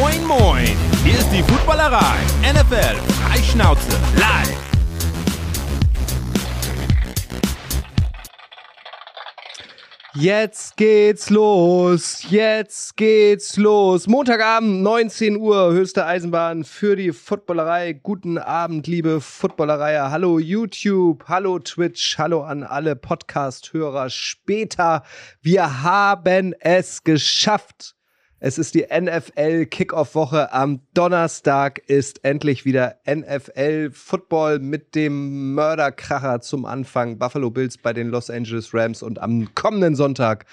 Moin, moin! Hier ist die Footballerei. NFL Freischnauze live. Jetzt geht's los, jetzt geht's los. Montagabend, 19 Uhr, höchste Eisenbahn für die Footballerei. Guten Abend, liebe Footballerei. Hallo YouTube, hallo Twitch, hallo an alle Podcast-Hörer. Später, wir haben es geschafft. Es ist die NFL Kickoff Woche. Am Donnerstag ist endlich wieder NFL Football mit dem Mörderkracher zum Anfang. Buffalo Bills bei den Los Angeles Rams und am kommenden Sonntag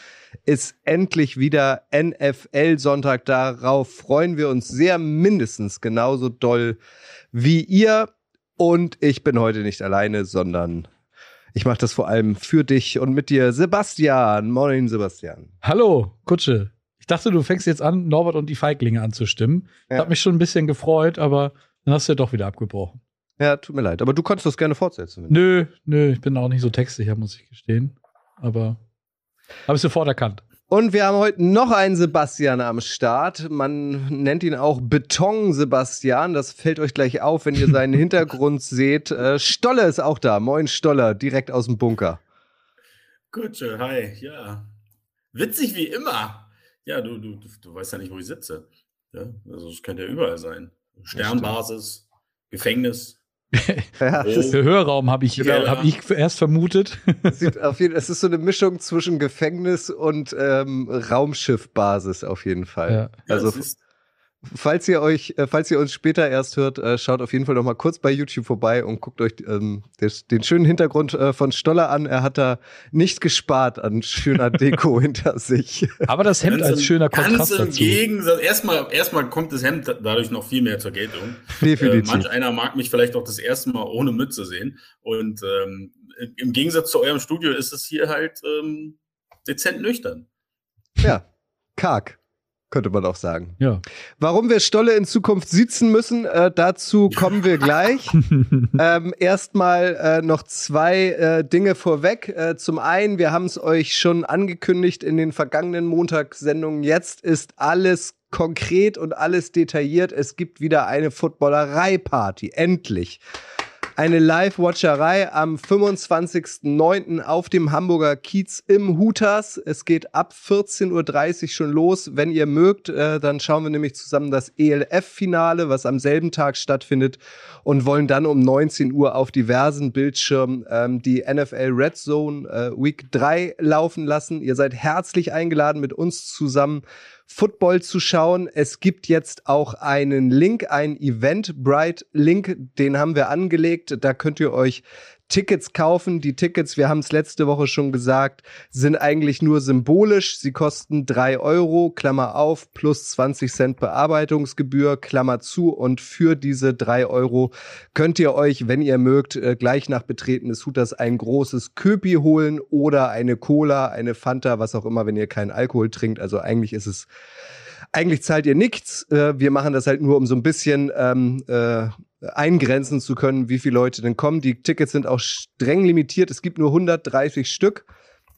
ist endlich wieder NFL Sonntag. Darauf freuen wir uns sehr mindestens genauso doll wie ihr. Und ich bin heute nicht alleine, sondern ich mache das vor allem für dich und mit dir, Sebastian. Moin, Sebastian. Hallo, Kutsche. Ich dachte, du fängst jetzt an, Norbert und die Feiglinge anzustimmen. Ja. Hat mich schon ein bisschen gefreut, aber dann hast du ja doch wieder abgebrochen. Ja, tut mir leid. Aber du konntest das gerne fortsetzen. Nö, nö, ich bin auch nicht so textsicher, muss ich gestehen. Aber habe ich sofort erkannt. Und wir haben heute noch einen Sebastian am Start. Man nennt ihn auch Beton Sebastian. Das fällt euch gleich auf, wenn ihr seinen Hintergrund seht. Äh, Stolle ist auch da. Moin Stoller, direkt aus dem Bunker. Kutsche, hi, ja. Witzig wie immer. Ja, du, du, du weißt ja nicht, wo ich sitze. Ja? Also es könnte ja überall sein. Sternbasis, Gefängnis. ja, oh, Hörraum habe ich, genau. hab ich erst vermutet. Jeden, es ist so eine Mischung zwischen Gefängnis und ähm, Raumschiffbasis auf jeden Fall. Ja. Also ja, falls ihr euch, äh, falls ihr uns später erst hört, äh, schaut auf jeden Fall noch mal kurz bei YouTube vorbei und guckt euch ähm, des, den schönen Hintergrund äh, von Stoller an. Er hat da nicht gespart an schöner Deko hinter sich. Aber das Hemd ganz als schöner Kontrast ganz dazu. Gegensatz, erstmal, erstmal kommt das Hemd dadurch noch viel mehr zur Geltung. Definitiv. Äh, manch einer mag mich vielleicht auch das erste Mal ohne Mütze sehen. Und ähm, im Gegensatz zu eurem Studio ist es hier halt ähm, dezent nüchtern. Ja, karg könnte man auch sagen. Ja. Warum wir Stolle in Zukunft sitzen müssen, äh, dazu kommen wir gleich. ähm, Erstmal äh, noch zwei äh, Dinge vorweg. Äh, zum einen, wir haben es euch schon angekündigt in den vergangenen Montagssendungen. Jetzt ist alles konkret und alles detailliert. Es gibt wieder eine Footballerei-Party. Endlich eine Live-Watcherei am 25.09. auf dem Hamburger Kiez im Hutas. Es geht ab 14.30 Uhr schon los. Wenn ihr mögt, äh, dann schauen wir nämlich zusammen das ELF-Finale, was am selben Tag stattfindet und wollen dann um 19 Uhr auf diversen Bildschirmen ähm, die NFL Red Zone äh, Week 3 laufen lassen. Ihr seid herzlich eingeladen, mit uns zusammen Football zu schauen. Es gibt jetzt auch einen Link, einen Eventbrite-Link, den haben wir angelegt. Da könnt ihr euch Tickets kaufen. Die Tickets, wir haben es letzte Woche schon gesagt, sind eigentlich nur symbolisch. Sie kosten drei Euro, Klammer auf, plus 20 Cent Bearbeitungsgebühr, Klammer zu. Und für diese drei Euro könnt ihr euch, wenn ihr mögt, äh, gleich nach Betreten des Hutas ein großes Köpi holen oder eine Cola, eine Fanta, was auch immer, wenn ihr keinen Alkohol trinkt. Also eigentlich ist es eigentlich zahlt ihr nichts. Äh, wir machen das halt nur, um so ein bisschen ähm, äh, eingrenzen zu können, wie viele Leute denn kommen. Die Tickets sind auch streng limitiert. Es gibt nur 130 Stück.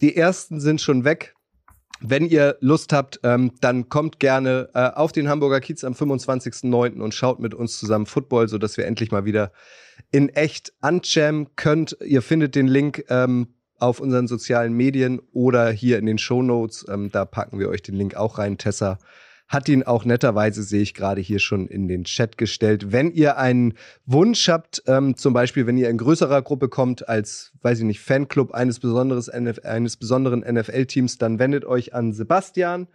Die ersten sind schon weg. Wenn ihr Lust habt, ähm, dann kommt gerne äh, auf den Hamburger Kiez am 25.09. und schaut mit uns zusammen Football, sodass wir endlich mal wieder in echt anjammen könnt. Ihr findet den Link ähm, auf unseren sozialen Medien oder hier in den Show Notes. Ähm, da packen wir euch den Link auch rein. Tessa hat ihn auch netterweise, sehe ich gerade hier schon in den Chat gestellt. Wenn ihr einen Wunsch habt, ähm, zum Beispiel, wenn ihr in größerer Gruppe kommt, als, weiß ich nicht, Fanclub eines, besonderes NF eines besonderen NFL-Teams, dann wendet euch an Sebastian.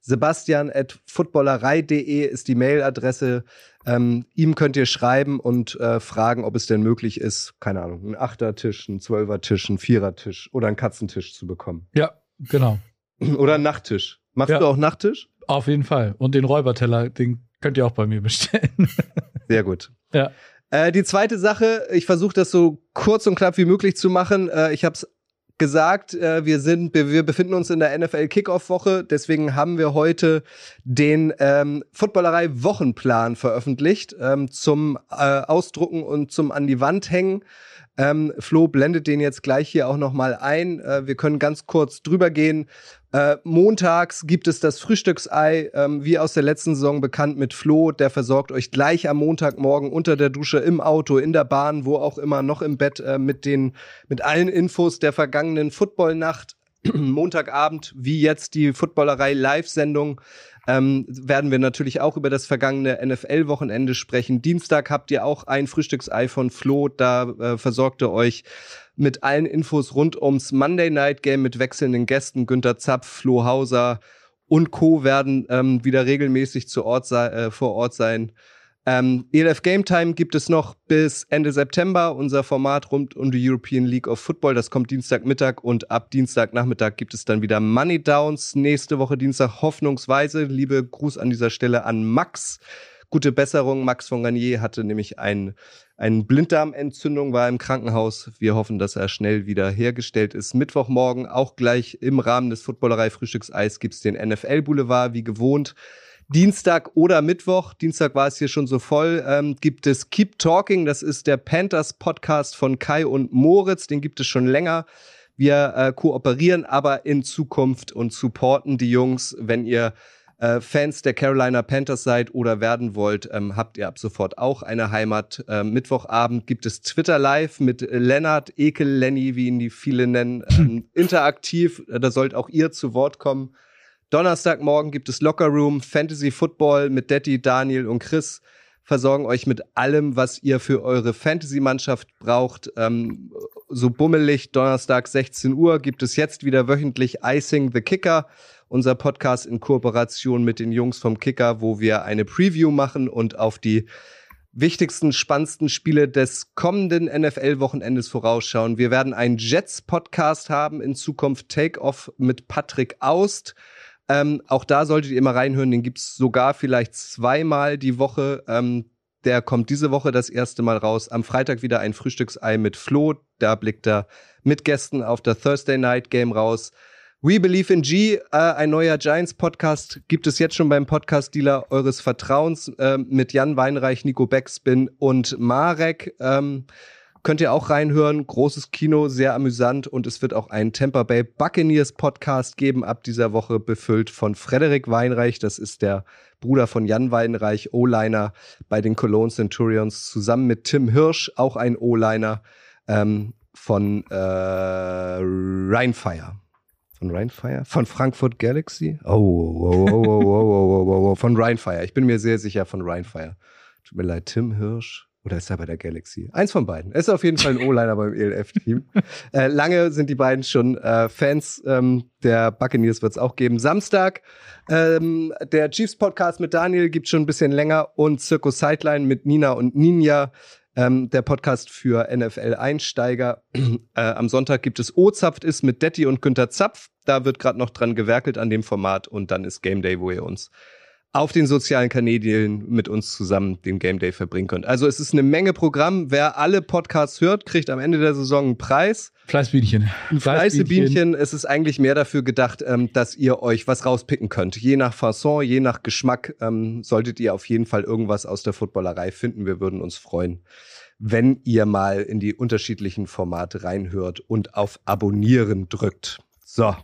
Sebastian at footballerei.de ist die Mailadresse. Ähm, ihm könnt ihr schreiben und äh, fragen, ob es denn möglich ist, keine Ahnung, einen Achtertisch, einen Zwölfertisch, einen Vierertisch oder einen Katzentisch zu bekommen. Ja, genau. Oder einen Nachttisch. Machst ja. du auch Nachttisch? Auf jeden Fall. Und den Räuberteller, den könnt ihr auch bei mir bestellen. Sehr gut. Ja. Äh, die zweite Sache, ich versuche das so kurz und knapp wie möglich zu machen. Äh, ich habe es gesagt, äh, wir sind, wir befinden uns in der NFL Kickoff Woche, deswegen haben wir heute den ähm, Footballerei Wochenplan veröffentlicht ähm, zum äh, Ausdrucken und zum an die Wand hängen. Ähm, Flo blendet den jetzt gleich hier auch nochmal ein. Äh, wir können ganz kurz drüber gehen. Äh, montags gibt es das Frühstücksei, ähm, wie aus der letzten Saison bekannt mit Flo. Der versorgt euch gleich am Montagmorgen unter der Dusche, im Auto, in der Bahn, wo auch immer, noch im Bett äh, mit den mit allen Infos der vergangenen Footballnacht. Montagabend, wie jetzt die Footballerei Live-Sendung ähm, werden wir natürlich auch über das vergangene NFL-Wochenende sprechen. Dienstag habt ihr auch ein Frühstücksei von Flo, da äh, versorgt er euch mit allen Infos rund ums Monday Night Game mit wechselnden Gästen. Günter Zapf, Flo Hauser und Co. werden ähm, wieder regelmäßig zu Ort äh, vor Ort sein. Ähm, ELF Game Time gibt es noch bis Ende September, unser Format rund um die European League of Football. Das kommt Dienstagmittag und ab Dienstagnachmittag gibt es dann wieder Money Downs. Nächste Woche Dienstag hoffnungsweise. Liebe Gruß an dieser Stelle an Max. Gute Besserung. Max von Garnier hatte nämlich ein, eine Blinddarmentzündung, war im Krankenhaus. Wir hoffen, dass er schnell wieder hergestellt ist. Mittwochmorgen auch gleich im Rahmen des Footballerei Frühstückseis gibt's den NFL Boulevard wie gewohnt. Dienstag oder Mittwoch, Dienstag war es hier schon so voll, ähm, gibt es Keep Talking. Das ist der Panthers Podcast von Kai und Moritz. Den gibt es schon länger. Wir äh, kooperieren aber in Zukunft und supporten die Jungs. Wenn ihr äh, Fans der Carolina Panthers seid oder werden wollt, ähm, habt ihr ab sofort auch eine Heimat. Äh, Mittwochabend gibt es Twitter Live mit Lennart, Ekel Lenny, wie ihn die viele nennen, ähm, interaktiv. Da sollt auch ihr zu Wort kommen. Donnerstagmorgen gibt es Locker Room, Fantasy Football mit Detti, Daniel und Chris versorgen euch mit allem, was ihr für eure Fantasy-Mannschaft braucht. Ähm, so bummelig, Donnerstag 16 Uhr gibt es jetzt wieder wöchentlich Icing the Kicker, unser Podcast in Kooperation mit den Jungs vom Kicker, wo wir eine Preview machen und auf die wichtigsten, spannendsten Spiele des kommenden NFL-Wochenendes vorausschauen. Wir werden einen Jets-Podcast haben in Zukunft Take-Off mit Patrick Aust. Ähm, auch da solltet ihr immer reinhören. Den gibt's sogar vielleicht zweimal die Woche. Ähm, der kommt diese Woche das erste Mal raus. Am Freitag wieder ein Frühstücksei mit Flo. Da blickt er mit Gästen auf der Thursday Night Game raus. We Believe in G, äh, ein neuer Giants-Podcast, gibt es jetzt schon beim Podcast-Dealer eures Vertrauens äh, mit Jan Weinreich, Nico Beckspin und Marek. Ähm, Könnt ihr auch reinhören. Großes Kino, sehr amüsant. Und es wird auch einen Tampa Bay Buccaneers Podcast geben ab dieser Woche, befüllt von Frederik Weinreich. Das ist der Bruder von Jan Weinreich, O-Liner bei den Cologne Centurions, zusammen mit Tim Hirsch, auch ein O-Liner ähm, von äh, Rheinfire. Von Rheinfire? Von Frankfurt Galaxy? Oh, oh, oh, oh, oh, oh, oh, oh, von Rheinfire. Ich bin mir sehr sicher von Rheinfire. Tut mir leid, Tim Hirsch. Oder ist er bei der Galaxy? Eins von beiden. Er ist auf jeden Fall ein O-Liner beim ELF-Team. äh, lange sind die beiden schon äh, Fans. Ähm, der Buccaneers wird es auch geben. Samstag ähm, der Chiefs-Podcast mit Daniel gibt schon ein bisschen länger und Circus Sideline mit Nina und Ninja. Ähm, der Podcast für NFL-Einsteiger. äh, am Sonntag gibt es O-Zapft ist mit Detti und Günter Zapf. Da wird gerade noch dran gewerkelt an dem Format und dann ist Game Day, wo ihr uns auf den sozialen Kanälen mit uns zusammen den Game Day verbringen könnt. Also es ist eine Menge Programm. Wer alle Podcasts hört, kriegt am Ende der Saison einen Preis. Fleißbienchen. Ein Fleißbienchen. Es ist eigentlich mehr dafür gedacht, ähm, dass ihr euch was rauspicken könnt. Je nach Fasson, je nach Geschmack ähm, solltet ihr auf jeden Fall irgendwas aus der Footballerei finden. Wir würden uns freuen, wenn ihr mal in die unterschiedlichen Formate reinhört und auf Abonnieren drückt. So,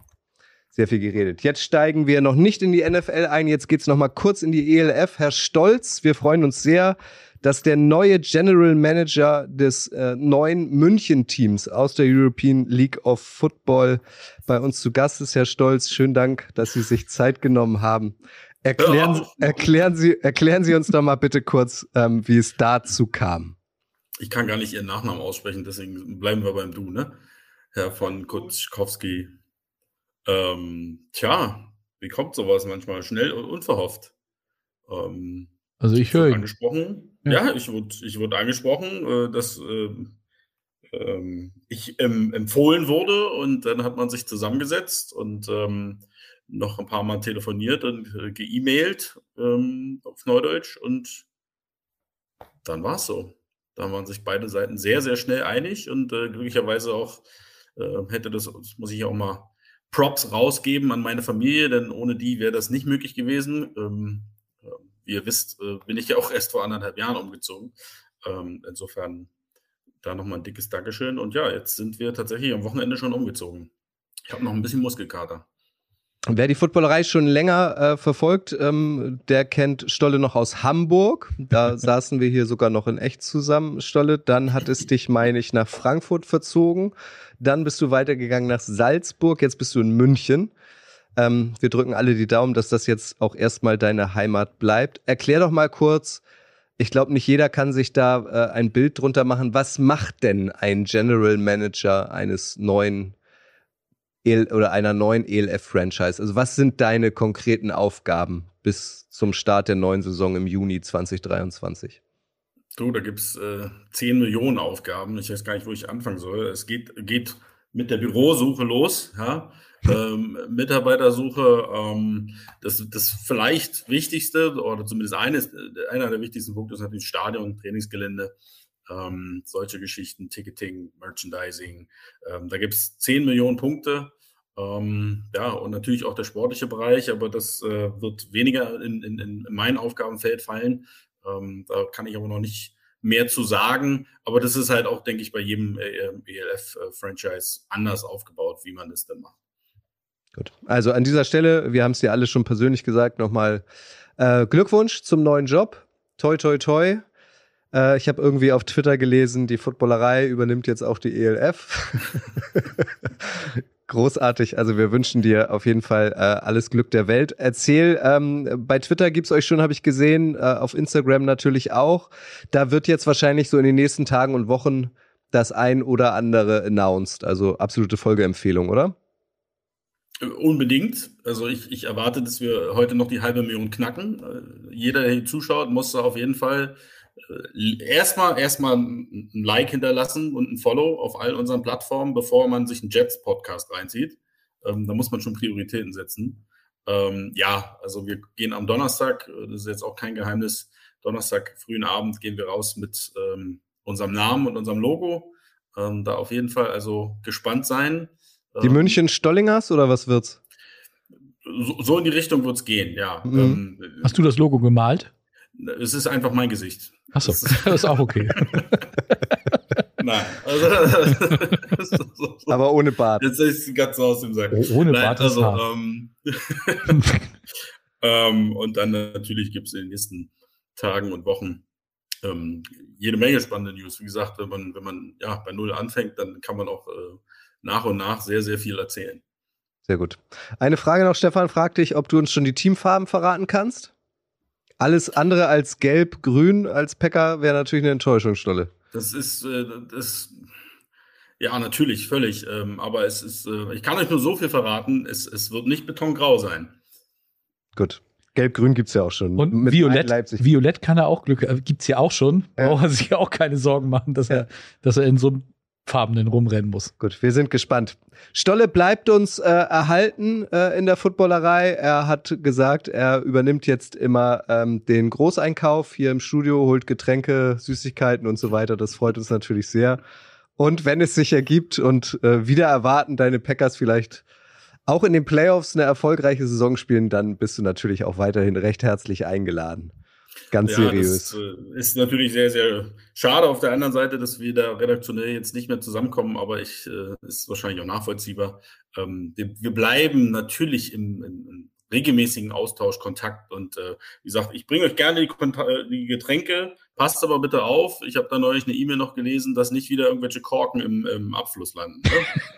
sehr viel geredet. Jetzt steigen wir noch nicht in die NFL ein. Jetzt geht's noch mal kurz in die ELF. Herr Stolz, wir freuen uns sehr, dass der neue General Manager des äh, neuen München-Teams aus der European League of Football bei uns zu Gast ist. Herr Stolz, schönen Dank, dass Sie sich Zeit genommen haben. Erklären, erklären, Sie, erklären Sie uns doch mal bitte kurz, ähm, wie es dazu kam. Ich kann gar nicht Ihren Nachnamen aussprechen, deswegen bleiben wir beim Du, ne? Herr von Kutzkowski. Ähm, tja, wie kommt sowas manchmal? Schnell und unverhofft. Ähm, also ich höre angesprochen. Ja. ja, ich wurde ich wurde angesprochen, äh, dass äh, äh, ich ähm, empfohlen wurde und dann hat man sich zusammengesetzt und ähm, noch ein paar Mal telefoniert und äh, geemailt ähm, auf Neudeutsch und dann war es so. Da waren sich beide Seiten sehr, sehr schnell einig und äh, glücklicherweise auch äh, hätte das, das muss ich auch mal Props rausgeben an meine Familie, denn ohne die wäre das nicht möglich gewesen. Ähm, äh, wie ihr wisst, äh, bin ich ja auch erst vor anderthalb Jahren umgezogen. Ähm, insofern da nochmal ein dickes Dankeschön. Und ja, jetzt sind wir tatsächlich am Wochenende schon umgezogen. Ich habe noch ein bisschen Muskelkater. Wer die Footballerei schon länger äh, verfolgt, ähm, der kennt Stolle noch aus Hamburg. Da saßen wir hier sogar noch in echt zusammen, Stolle. Dann hat es dich, meine ich, nach Frankfurt verzogen. Dann bist du weitergegangen nach Salzburg. Jetzt bist du in München. Ähm, wir drücken alle die Daumen, dass das jetzt auch erstmal deine Heimat bleibt. Erklär doch mal kurz, ich glaube, nicht jeder kann sich da äh, ein Bild drunter machen. Was macht denn ein General Manager eines neuen EL oder einer neuen ELF-Franchise? Also was sind deine konkreten Aufgaben bis zum Start der neuen Saison im Juni 2023? Du, da gibt es äh, 10 Millionen Aufgaben. Ich weiß gar nicht, wo ich anfangen soll. Es geht, geht mit der Bürosuche los. Ja? ähm, Mitarbeitersuche. Ähm, das, das vielleicht wichtigste oder zumindest eines, einer der wichtigsten Punkte ist natürlich Stadion, Trainingsgelände. Ähm, solche Geschichten, Ticketing, Merchandising. Ähm, da gibt es 10 Millionen Punkte. Ähm, ja, und natürlich auch der sportliche Bereich, aber das äh, wird weniger in, in, in mein Aufgabenfeld fallen. Ähm, da kann ich aber noch nicht mehr zu sagen. Aber das ist halt auch, denke ich, bei jedem äh, ELF-Franchise anders aufgebaut, wie man das dann macht. Gut. Also an dieser Stelle, wir haben es dir alle schon persönlich gesagt, nochmal äh, Glückwunsch zum neuen Job. Toi, toi, toi. Äh, ich habe irgendwie auf Twitter gelesen, die Footballerei übernimmt jetzt auch die ELF. Großartig. Also wir wünschen dir auf jeden Fall äh, alles Glück der Welt. Erzähl, ähm, bei Twitter gibt's euch schon, habe ich gesehen, äh, auf Instagram natürlich auch. Da wird jetzt wahrscheinlich so in den nächsten Tagen und Wochen das ein oder andere announced. Also absolute Folgeempfehlung, oder? Unbedingt. Also ich, ich erwarte, dass wir heute noch die halbe Million knacken. Äh, jeder, der hier zuschaut, muss auf jeden Fall erstmal erstmal ein Like hinterlassen und ein Follow auf all unseren Plattformen, bevor man sich einen Jets-Podcast reinzieht. Ähm, da muss man schon Prioritäten setzen. Ähm, ja, also wir gehen am Donnerstag, äh, das ist jetzt auch kein Geheimnis, Donnerstag frühen Abend gehen wir raus mit ähm, unserem Namen und unserem Logo. Ähm, da auf jeden Fall also gespannt sein. Die ähm, München Stollingers oder was wird's? So, so in die Richtung wird's gehen, ja. Mhm. Ähm, Hast du das Logo gemalt? Es ist einfach mein Gesicht. Achso, das, das ist auch okay. Nein. Also, so, so. Aber ohne Bart. Jetzt ist die Katze aus dem Sack. Oh, ohne Nein, Bart also, ähm, ähm, und dann natürlich gibt es in den nächsten Tagen und Wochen ähm, jede Menge spannende News. Wie gesagt, wenn man, wenn man ja bei Null anfängt, dann kann man auch äh, nach und nach sehr, sehr viel erzählen. Sehr gut. Eine Frage noch, Stefan, frag dich, ob du uns schon die Teamfarben verraten kannst? Alles andere als gelb-grün als Packer wäre natürlich eine Enttäuschung, Stolle. Das ist, äh, das, ja, natürlich, völlig. Ähm, aber es ist, äh, ich kann euch nur so viel verraten, es, es wird nicht betongrau sein. Gut. Gelb-Grün gibt es ja auch schon. Und Mit Violett, Violett kann er auch Glück, äh, gibt es ja auch schon. Ja. Braucht er sich ja auch keine Sorgen machen, dass, ja. er, dass er in so einem Farbenen rumrennen muss. Gut, wir sind gespannt. Stolle bleibt uns äh, erhalten äh, in der Footballerei. Er hat gesagt, er übernimmt jetzt immer ähm, den Großeinkauf hier im Studio, holt Getränke, Süßigkeiten und so weiter. Das freut uns natürlich sehr. Und wenn es sich ergibt und äh, wieder erwarten deine Packers vielleicht auch in den Playoffs eine erfolgreiche Saison spielen, dann bist du natürlich auch weiterhin recht herzlich eingeladen. Ganz ja, seriös. Das äh, ist natürlich sehr, sehr schade auf der anderen Seite, dass wir da redaktionell jetzt nicht mehr zusammenkommen, aber ich äh, ist wahrscheinlich auch nachvollziehbar. Ähm, wir bleiben natürlich im, im regelmäßigen Austausch, Kontakt und äh, wie gesagt, ich bringe euch gerne die, die, Getränke, passt aber bitte auf. Ich habe da neulich eine E-Mail noch gelesen, dass nicht wieder irgendwelche Korken im, im Abfluss landen. Ne?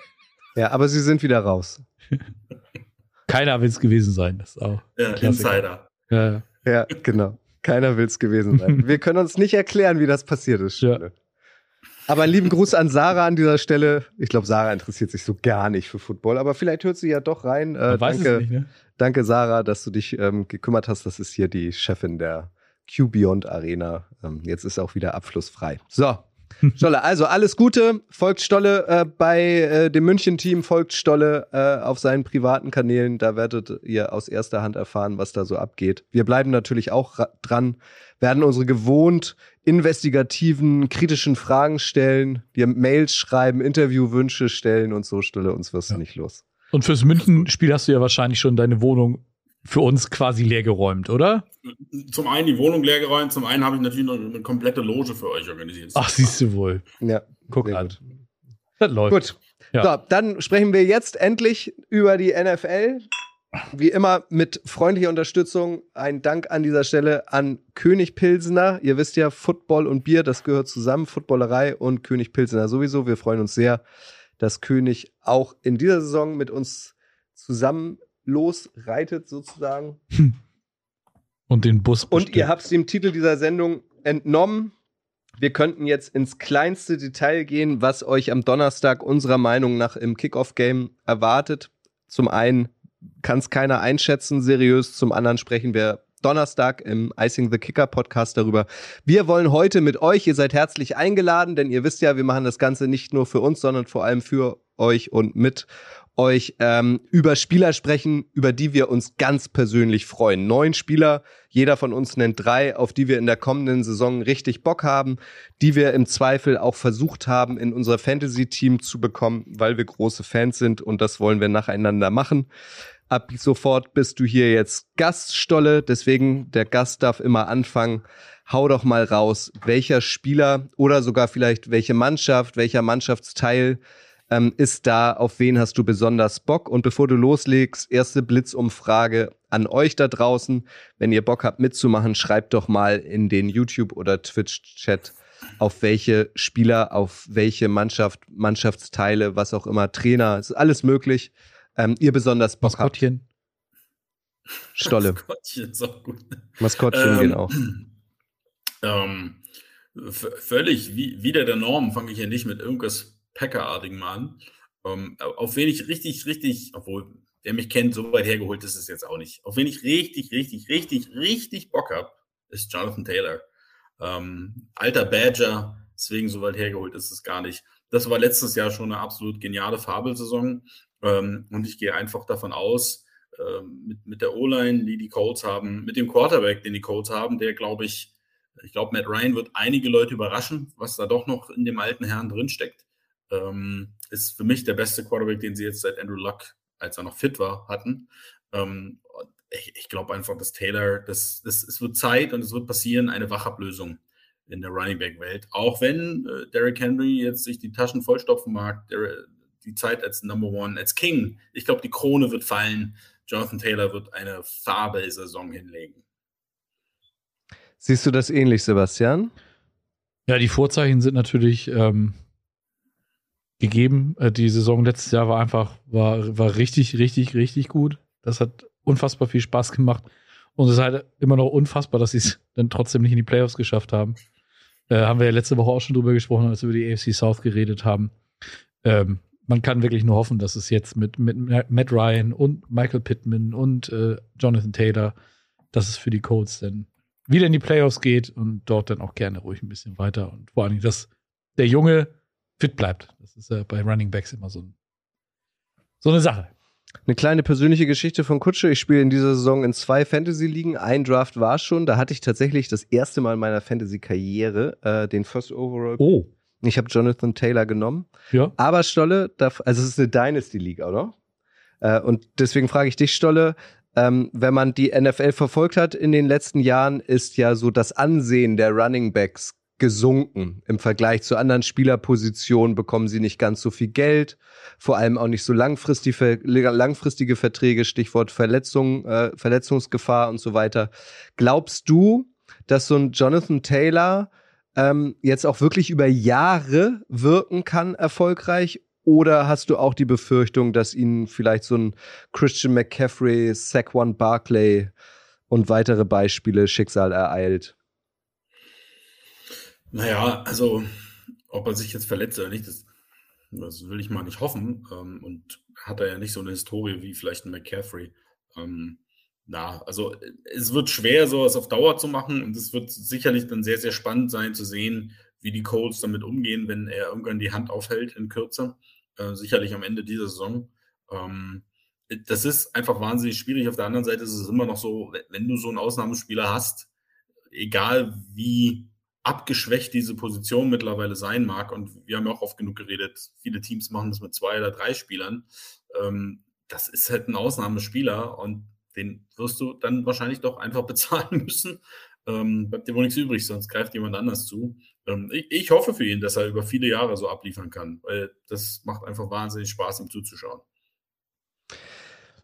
ja, aber sie sind wieder raus. Keiner will es gewesen sein, das ist auch. Ja, Insider. Ja, ja genau. Keiner will es gewesen sein. Wir können uns nicht erklären, wie das passiert ist. Ja. Aber einen lieben Gruß an Sarah an dieser Stelle. Ich glaube, Sarah interessiert sich so gar nicht für Football, aber vielleicht hört sie ja doch rein. Äh, danke, nicht, ne? danke, Sarah, dass du dich ähm, gekümmert hast. Das ist hier die Chefin der Q Beyond Arena. Ähm, jetzt ist auch wieder abflussfrei. So, Stolle, also alles Gute. Folgt Stolle äh, bei äh, dem München-Team, folgt Stolle äh, auf seinen privaten Kanälen. Da werdet ihr aus erster Hand erfahren, was da so abgeht. Wir bleiben natürlich auch dran, werden unsere gewohnt investigativen, kritischen Fragen stellen, dir Mails schreiben, Interviewwünsche stellen und so Stolle, uns wirst du nicht los. Und fürs München-Spiel hast du ja wahrscheinlich schon deine Wohnung für uns quasi leergeräumt, oder? Zum einen die Wohnung leergeräumt, zum einen habe ich natürlich noch eine komplette Loge für euch organisiert. Ach, siehst du wohl. Ja. Guck an. Das läuft. Gut. Ja. So, dann sprechen wir jetzt endlich über die NFL. Wie immer mit freundlicher Unterstützung. Ein Dank an dieser Stelle an König Pilsener. Ihr wisst ja, Football und Bier, das gehört zusammen. Footballerei und König Pilsener sowieso. Wir freuen uns sehr, dass König auch in dieser Saison mit uns zusammen losreitet, sozusagen. Und den Bus. Bestimmt. Und ihr habt dem Titel dieser Sendung entnommen. Wir könnten jetzt ins kleinste Detail gehen, was euch am Donnerstag unserer Meinung nach im Kickoff-Game erwartet. Zum einen kann es keiner einschätzen, seriös. Zum anderen sprechen wir Donnerstag im Icing the Kicker Podcast darüber. Wir wollen heute mit euch, ihr seid herzlich eingeladen, denn ihr wisst ja, wir machen das Ganze nicht nur für uns, sondern vor allem für euch und mit euch ähm, über Spieler sprechen, über die wir uns ganz persönlich freuen. Neun Spieler, jeder von uns nennt drei, auf die wir in der kommenden Saison richtig Bock haben, die wir im Zweifel auch versucht haben, in unser Fantasy-Team zu bekommen, weil wir große Fans sind und das wollen wir nacheinander machen. Ab sofort bist du hier jetzt Gaststolle, deswegen der Gast darf immer anfangen. Hau doch mal raus, welcher Spieler oder sogar vielleicht welche Mannschaft, welcher Mannschaftsteil ähm, ist da, auf wen hast du besonders Bock? Und bevor du loslegst, erste Blitzumfrage an euch da draußen. Wenn ihr Bock habt mitzumachen, schreibt doch mal in den YouTube- oder Twitch-Chat, auf welche Spieler, auf welche Mannschaft, Mannschaftsteile, was auch immer, Trainer, ist alles möglich, ähm, ihr besonders Bock Maskottchen. habt. Stolle. Maskottchen ist auch gut. Maskottchen ähm, genau. Ähm, völlig wie, wieder der Norm fange ich ja nicht mit irgendwas Packer-artigen Mann. Ähm, auf wen ich richtig, richtig, obwohl der mich kennt, so weit hergeholt ist es jetzt auch nicht. Auf wen ich richtig, richtig, richtig, richtig Bock habe, ist Jonathan Taylor. Ähm, alter Badger, deswegen so weit hergeholt ist es gar nicht. Das war letztes Jahr schon eine absolut geniale Fabelsaison. Ähm, und ich gehe einfach davon aus, ähm, mit, mit der O-Line, die die Colts haben, mit dem Quarterback, den die Colts haben, der glaube ich, ich glaube, Matt Ryan wird einige Leute überraschen, was da doch noch in dem alten Herrn drinsteckt. Ähm, ist für mich der beste Quarterback, den sie jetzt seit Andrew Luck, als er noch fit war, hatten. Ähm, ich, ich glaube einfach, dass Taylor, das, das, es wird Zeit und es wird passieren, eine Wachablösung in der Running Back Welt. Auch wenn äh, Derrick Henry jetzt sich die Taschen vollstopfen mag, der, die Zeit als Number One, als King, ich glaube, die Krone wird fallen. Jonathan Taylor wird eine Fabelsaison hinlegen. Siehst du das ähnlich, Sebastian? Ja, die Vorzeichen sind natürlich ähm, gegeben. Äh, die Saison letztes Jahr war einfach, war, war richtig, richtig, richtig gut. Das hat unfassbar viel Spaß gemacht. Und es ist halt immer noch unfassbar, dass sie es dann trotzdem nicht in die Playoffs geschafft haben. Äh, haben wir ja letzte Woche auch schon drüber gesprochen, als wir über die AFC South geredet haben. Ähm, man kann wirklich nur hoffen, dass es jetzt mit, mit Matt Ryan und Michael Pittman und äh, Jonathan Taylor, dass es für die Colts dann wieder in die Playoffs geht und dort dann auch gerne ruhig ein bisschen weiter. Und vor allen Dingen, dass der Junge fit bleibt. Das ist ja bei Running Backs immer so, ein, so eine Sache. Eine kleine persönliche Geschichte von Kutsche. Ich spiele in dieser Saison in zwei Fantasy-Ligen. Ein Draft war schon. Da hatte ich tatsächlich das erste Mal in meiner Fantasy-Karriere äh, den First Overall. Oh. Ich habe Jonathan Taylor genommen. Ja. Aber Stolle, also es ist eine Dynasty-Liga, oder? Äh, und deswegen frage ich dich, Stolle, ähm, wenn man die NFL verfolgt hat in den letzten Jahren, ist ja so das Ansehen der Running Backs gesunken. Im Vergleich zu anderen Spielerpositionen bekommen sie nicht ganz so viel Geld, vor allem auch nicht so langfristige, langfristige Verträge, Stichwort Verletzung, äh, Verletzungsgefahr und so weiter. Glaubst du, dass so ein Jonathan Taylor ähm, jetzt auch wirklich über Jahre wirken kann, erfolgreich? Oder hast du auch die Befürchtung, dass ihn vielleicht so ein Christian McCaffrey, Saquon Barclay und weitere Beispiele Schicksal ereilt? Naja, also ob er sich jetzt verletzt oder nicht, das, das will ich mal nicht hoffen. Ähm, und hat er ja nicht so eine Historie wie vielleicht ein McCaffrey. Ähm, na, also es wird schwer, sowas auf Dauer zu machen und es wird sicherlich dann sehr, sehr spannend sein zu sehen, wie die Colts damit umgehen, wenn er irgendwann die Hand aufhält in Kürze. Äh, sicherlich am Ende dieser Saison. Ähm, das ist einfach wahnsinnig schwierig. Auf der anderen Seite ist es immer noch so, wenn du so einen Ausnahmespieler hast, egal wie abgeschwächt diese Position mittlerweile sein mag. Und wir haben ja auch oft genug geredet, viele Teams machen das mit zwei oder drei Spielern. Ähm, das ist halt ein Ausnahmespieler und den wirst du dann wahrscheinlich doch einfach bezahlen müssen. Ähm, bleibt dir wohl nichts übrig, sonst greift jemand anders zu. Ähm, ich, ich, hoffe für ihn, dass er über viele Jahre so abliefern kann, weil das macht einfach wahnsinnig Spaß, ihm zuzuschauen.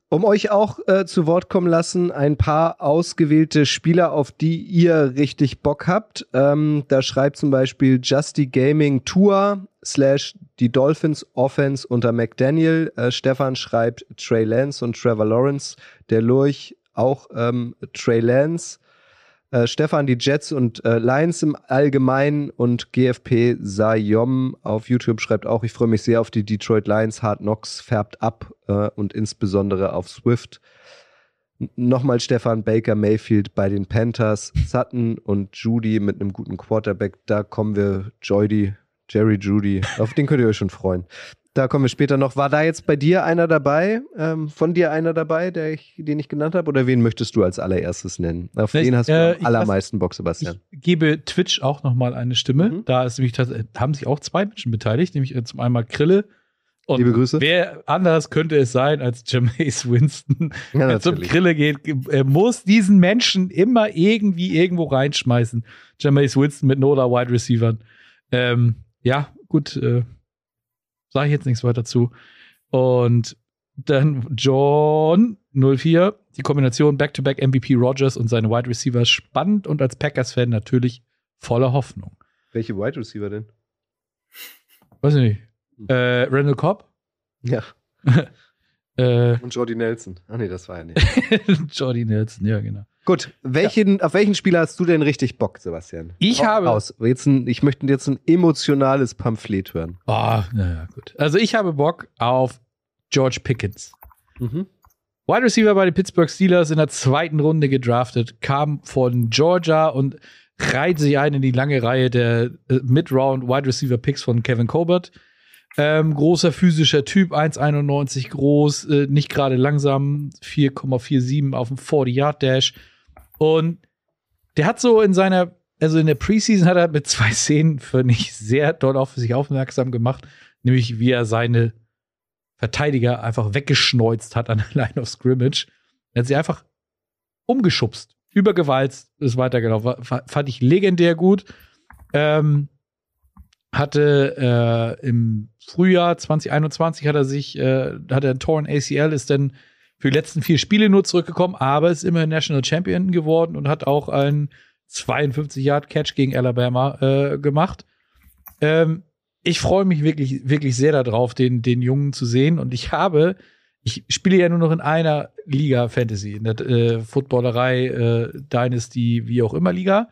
Um euch auch äh, zu Wort kommen lassen, ein paar ausgewählte Spieler, auf die ihr richtig Bock habt. Ähm, da schreibt zum Beispiel Justy Gaming Tour slash die Dolphins Offense unter McDaniel. Äh, Stefan schreibt Trey Lance und Trevor Lawrence. Der Lurch auch ähm, Trey Lance. Äh, Stefan, die Jets und äh, Lions im Allgemeinen und GFP Sayom auf YouTube schreibt auch, ich freue mich sehr auf die Detroit Lions. Hard Knocks färbt ab äh, und insbesondere auf Swift. N Nochmal Stefan Baker Mayfield bei den Panthers, Sutton und Judy mit einem guten Quarterback. Da kommen wir, Joydy, Jerry Judy, auf den könnt ihr euch schon freuen. Da kommen wir später noch. War da jetzt bei dir einer dabei, ähm, von dir einer dabei, der ich, den ich genannt habe? Oder wen möchtest du als allererstes nennen? Auf Vielleicht, den hast du äh, am allermeisten Bock, Sebastian. Ich gebe Twitch auch nochmal eine Stimme. Mhm. Da ist nämlich, haben sich auch zwei Menschen beteiligt, nämlich äh, zum einmal Krille. Und Liebe Grüße. Wer anders könnte es sein als Jameis Winston, ja, der zum Krille geht, er muss diesen Menschen immer irgendwie irgendwo reinschmeißen. Jameis Winston mit Noda Wide Receivern. Ähm, ja, gut, äh, Sage ich jetzt nichts weiter zu. Und dann John 04, die Kombination Back-to-Back -back MVP Rogers und seine Wide Receivers spannend und als Packers-Fan natürlich voller Hoffnung. Welche Wide Receiver denn? Weiß ich nicht. Hm. Äh, Randall Cobb? Ja. äh, und Jordy Nelson. Ah, nee, das war ja nicht. Jordy Nelson, ja, genau. Gut, welchen, ja. auf welchen Spieler hast du denn richtig Bock, Sebastian? Ich Komm habe. Aus. Jetzt ein, ich möchte jetzt ein emotionales Pamphlet hören. Oh, naja, gut. Also ich habe Bock auf George Pickens. Mhm. Wide Receiver bei den Pittsburgh Steelers in der zweiten Runde gedraftet, kam von Georgia und reiht sich ein in die lange Reihe der äh, Mid-Round Wide Receiver Picks von Kevin Colbert. Ähm, großer physischer Typ, 1,91 groß, äh, nicht gerade langsam, 4,47 auf dem 40-Yard-Dash und der hat so in seiner, also in der Preseason hat er mit zwei Szenen für nicht sehr doll auf sich aufmerksam gemacht, nämlich wie er seine Verteidiger einfach weggeschneuzt hat an der Line of Scrimmage. Er hat sie einfach umgeschubst, übergewalzt, ist weitergelaufen. Fand ich legendär gut. Ähm, hatte äh, im Frühjahr 2021 hat er sich, äh, hat er einen Torn ACL, ist dann für die letzten vier Spiele nur zurückgekommen, aber ist immer National Champion geworden und hat auch einen 52-Yard-Catch gegen Alabama äh, gemacht. Ähm, ich freue mich wirklich, wirklich sehr darauf, den, den Jungen zu sehen. Und ich habe, ich spiele ja nur noch in einer Liga Fantasy, in der äh, Footballerei, äh, Dynasty, wie auch immer Liga.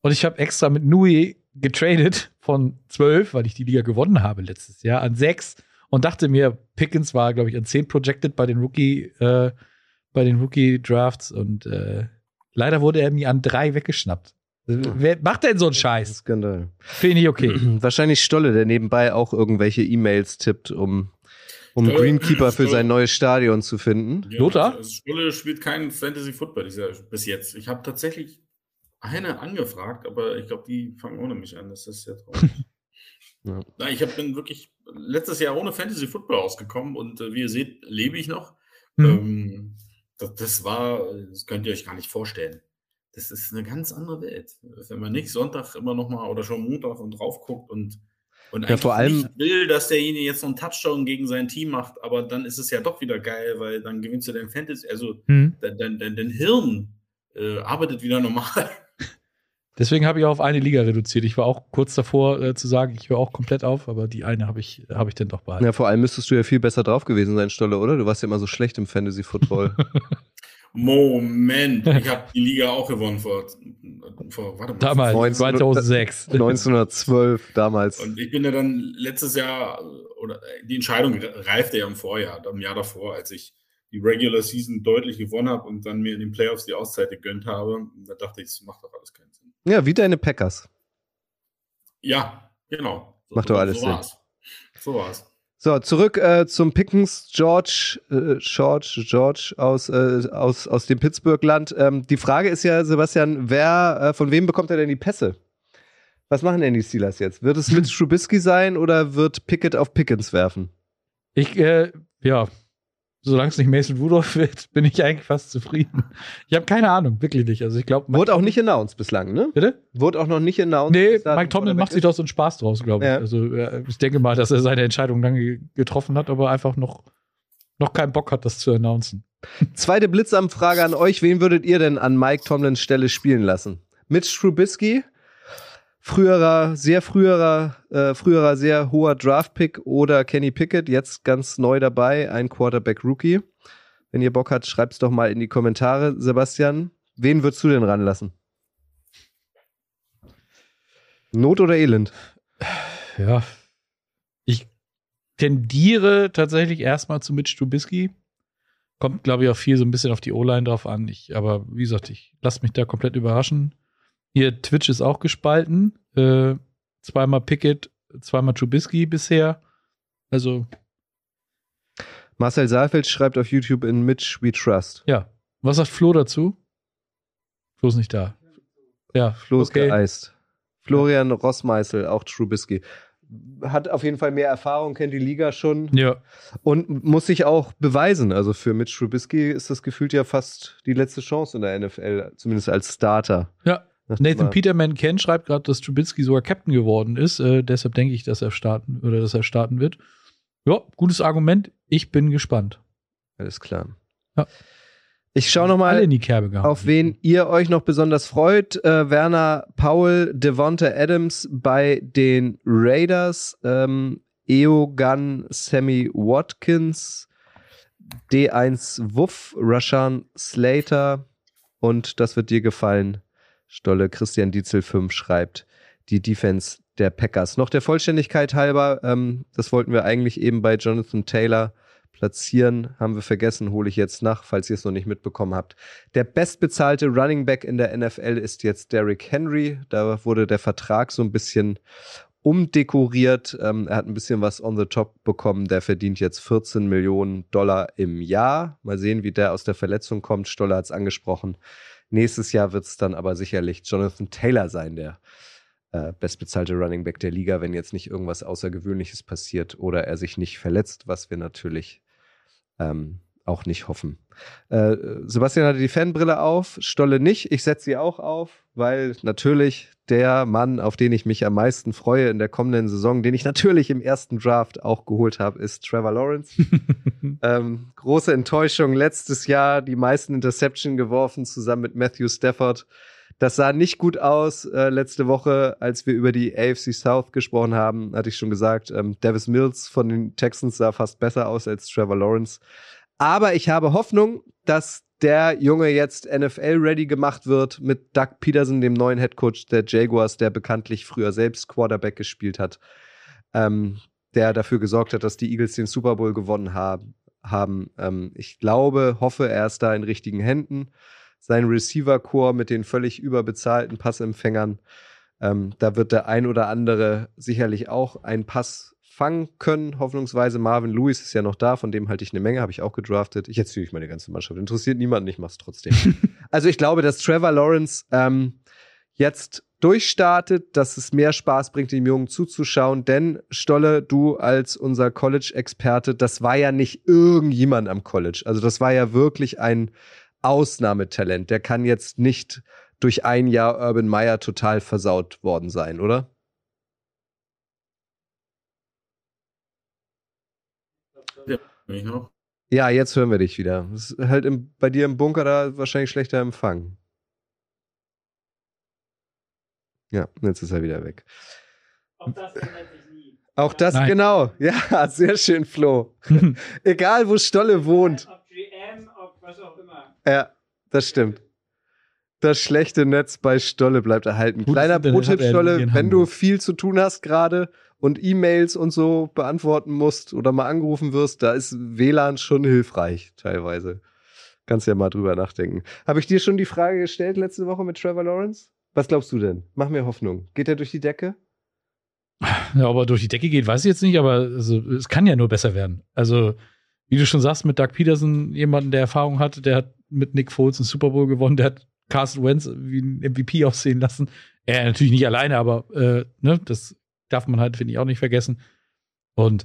Und ich habe extra mit Nui getradet von 12, weil ich die Liga gewonnen habe letztes Jahr, an 6 und dachte mir, Pickens war, glaube ich, an 10 projected bei den Rookie, äh, bei den Rookie-Drafts und äh, leider wurde er mir an 3 weggeschnappt. Wer macht denn so einen Scheiß? Skandal. Finde ich okay. Wahrscheinlich Stolle, der nebenbei auch irgendwelche E-Mails tippt, um, um Stolle, Greenkeeper für sein neues Stadion zu finden. Ja, Lothar? Also Stolle spielt keinen Fantasy Football bis jetzt. Ich habe tatsächlich eine angefragt, aber ich glaube, die fangen ohne mich an. Das ist ja traurig. Ja. Ich hab, bin wirklich letztes Jahr ohne Fantasy Football ausgekommen und äh, wie ihr seht, lebe ich noch. Mhm. Ähm, das, das, war, das könnt ihr euch gar nicht vorstellen. Das ist eine ganz andere Welt. Wenn man nicht Sonntag immer noch mal oder schon Montag und drauf guckt und, und ja, vor allem nicht will, dass derjenige jetzt noch einen Touchdown gegen sein Team macht, aber dann ist es ja doch wieder geil, weil dann gewinnst du dein Fantasy, also mhm. dein, dein, dein, dein Hirn äh, arbeitet wieder normal. Deswegen habe ich auch auf eine Liga reduziert. Ich war auch kurz davor äh, zu sagen, ich höre auch komplett auf, aber die eine habe ich, hab ich dann doch behalten. Ja, vor allem müsstest du ja viel besser drauf gewesen sein, Stolle, oder? Du warst ja immer so schlecht im Fantasy Football. Moment, ich habe die Liga auch gewonnen vor, vor warte mal, damals, 19, 2006. 1912, damals. Und ich bin ja dann letztes Jahr, oder die Entscheidung reifte ja im Vorjahr, im Jahr davor, als ich die Regular Season deutlich gewonnen habe und dann mir in den Playoffs die Auszeit gegönnt habe. Da dachte ich, das macht doch alles keinen Sinn. Ja, wie deine Packers. Ja, genau. So, macht doch alles so Sinn. War's. So war's. So, zurück äh, zum Pickens George, äh, George, George aus, äh, aus, aus dem Pittsburgh-Land. Ähm, die Frage ist ja, Sebastian, wer, äh, von wem bekommt er denn die Pässe? Was machen denn die Steelers jetzt? Wird es mit Trubisky sein oder wird Pickett auf Pickens werfen? Ich, äh, ja, solange es nicht Mason Rudolph wird, bin ich eigentlich fast zufrieden. Ich habe keine Ahnung, wirklich nicht. Also ich glaube. Wurde auch nicht announced bislang, ne? Bitte? Wurde auch noch nicht announced. Nee, Mike Tomlin macht sich doch so einen Spaß draus, glaube ich. Ja. Also ich denke mal, dass er seine Entscheidung lange getroffen hat, aber einfach noch, noch keinen Bock hat, das zu announcen. Zweite Blitzamfrage an euch. Wen würdet ihr denn an Mike Tomlins Stelle spielen lassen? Mitch Trubisky, früherer, sehr früherer, äh, früherer sehr hoher Draftpick oder Kenny Pickett, jetzt ganz neu dabei, ein Quarterback-Rookie. Wenn ihr Bock habt, schreibt's doch mal in die Kommentare, Sebastian. Wen würdest du denn ranlassen? Not oder Elend? Ja, ich tendiere tatsächlich erstmal zu Mitch Trubisky. Kommt, glaube ich, auch viel so ein bisschen auf die O-Line drauf an. Ich, aber wie gesagt, ich lasse mich da komplett überraschen. Ihr Twitch ist auch gespalten. Äh, zweimal Pickett, zweimal Trubisky bisher. Also. Marcel Saalfeld schreibt auf YouTube in Mitch We Trust. Ja. Was sagt Flo dazu? Flo ist nicht da. Ja. Flo ist okay. geeist. Florian Rossmeißel, auch Trubisky. Hat auf jeden Fall mehr Erfahrung, kennt die Liga schon. Ja. Und muss sich auch beweisen. Also für Mitch Trubisky ist das gefühlt ja fast die letzte Chance in der NFL, zumindest als Starter. Ja. Nathan Peterman Ken schreibt gerade, dass Trubisky sogar Captain geworden ist. Äh, deshalb denke ich, dass er starten oder dass er starten wird. Ja, gutes Argument. Ich bin gespannt. Alles klar. Ja. Ich schaue nochmal, auf wen ihr euch noch besonders freut. Äh, Werner Paul, Devonta Adams bei den Raiders, ähm, Eogan Sammy Watkins, D1 Wuff, Rashan Slater und das wird dir gefallen, Stolle Christian Dietzel 5 schreibt, die Defense der Packers. Noch der Vollständigkeit halber, ähm, das wollten wir eigentlich eben bei Jonathan Taylor platzieren, haben wir vergessen, hole ich jetzt nach, falls ihr es noch nicht mitbekommen habt. Der bestbezahlte Running Back in der NFL ist jetzt Derrick Henry. Da wurde der Vertrag so ein bisschen umdekoriert. Ähm, er hat ein bisschen was on the top bekommen. Der verdient jetzt 14 Millionen Dollar im Jahr. Mal sehen, wie der aus der Verletzung kommt. Stoller hat es angesprochen. Nächstes Jahr wird es dann aber sicherlich Jonathan Taylor sein, der äh, bestbezahlte Running Back der Liga, wenn jetzt nicht irgendwas Außergewöhnliches passiert oder er sich nicht verletzt, was wir natürlich ähm, auch nicht hoffen. Äh, Sebastian hatte die Fanbrille auf, Stolle nicht. Ich setze sie auch auf, weil natürlich der Mann, auf den ich mich am meisten freue in der kommenden Saison, den ich natürlich im ersten Draft auch geholt habe, ist Trevor Lawrence. ähm, große Enttäuschung letztes Jahr, die meisten Interception geworfen, zusammen mit Matthew Stafford. Das sah nicht gut aus. Äh, letzte Woche, als wir über die AFC South gesprochen haben, hatte ich schon gesagt, ähm, Davis Mills von den Texans sah fast besser aus als Trevor Lawrence. Aber ich habe Hoffnung, dass der Junge jetzt NFL-ready gemacht wird mit Doug Peterson, dem neuen Headcoach der Jaguars, der bekanntlich früher selbst Quarterback gespielt hat, ähm, der dafür gesorgt hat, dass die Eagles den Super Bowl gewonnen haben. haben. Ähm, ich glaube, hoffe, er ist da in richtigen Händen. Sein Receiver-Core mit den völlig überbezahlten Passempfängern, ähm, da wird der ein oder andere sicherlich auch einen Pass fangen können, hoffnungsweise. Marvin Lewis ist ja noch da, von dem halte ich eine Menge, habe ich auch gedraftet. Ich erzähle euch meine ganze Mannschaft. Interessiert niemanden, ich mache es trotzdem. also ich glaube, dass Trevor Lawrence ähm, jetzt durchstartet, dass es mehr Spaß bringt, dem Jungen zuzuschauen. Denn Stolle, du als unser College-Experte, das war ja nicht irgendjemand am College. Also das war ja wirklich ein Ausnahmetalent. Der kann jetzt nicht durch ein Jahr Urban Meyer total versaut worden sein, oder? Mich noch? Ja, jetzt hören wir dich wieder. Das ist halt im, bei dir im Bunker da wahrscheinlich schlechter Empfang. Ja, jetzt ist er wieder weg. Auch das ändert sich nie. Auch das, Nein. genau. Ja, sehr schön, Flo. Egal, wo Stolle wohnt. Ob GM, ob was auch immer. Ja, das stimmt. Das schlechte Netz bei Stolle bleibt erhalten. Kleiner Pro-Tipp, Stolle, wenn du viel zu tun hast gerade und E-Mails und so beantworten musst oder mal angerufen wirst, da ist WLAN schon hilfreich teilweise. Kannst ja mal drüber nachdenken. Habe ich dir schon die Frage gestellt letzte Woche mit Trevor Lawrence? Was glaubst du denn? Mach mir Hoffnung. Geht er durch die Decke? Ja, ob er durch die Decke geht, weiß ich jetzt nicht, aber also, es kann ja nur besser werden. Also, wie du schon sagst, mit Doug Peterson, jemanden, der Erfahrung hat, der hat mit Nick Foles einen Super Bowl gewonnen, der hat Carson Wentz wie ein MVP aussehen lassen. Er natürlich nicht alleine, aber äh, ne, das darf man halt, finde ich, auch nicht vergessen. Und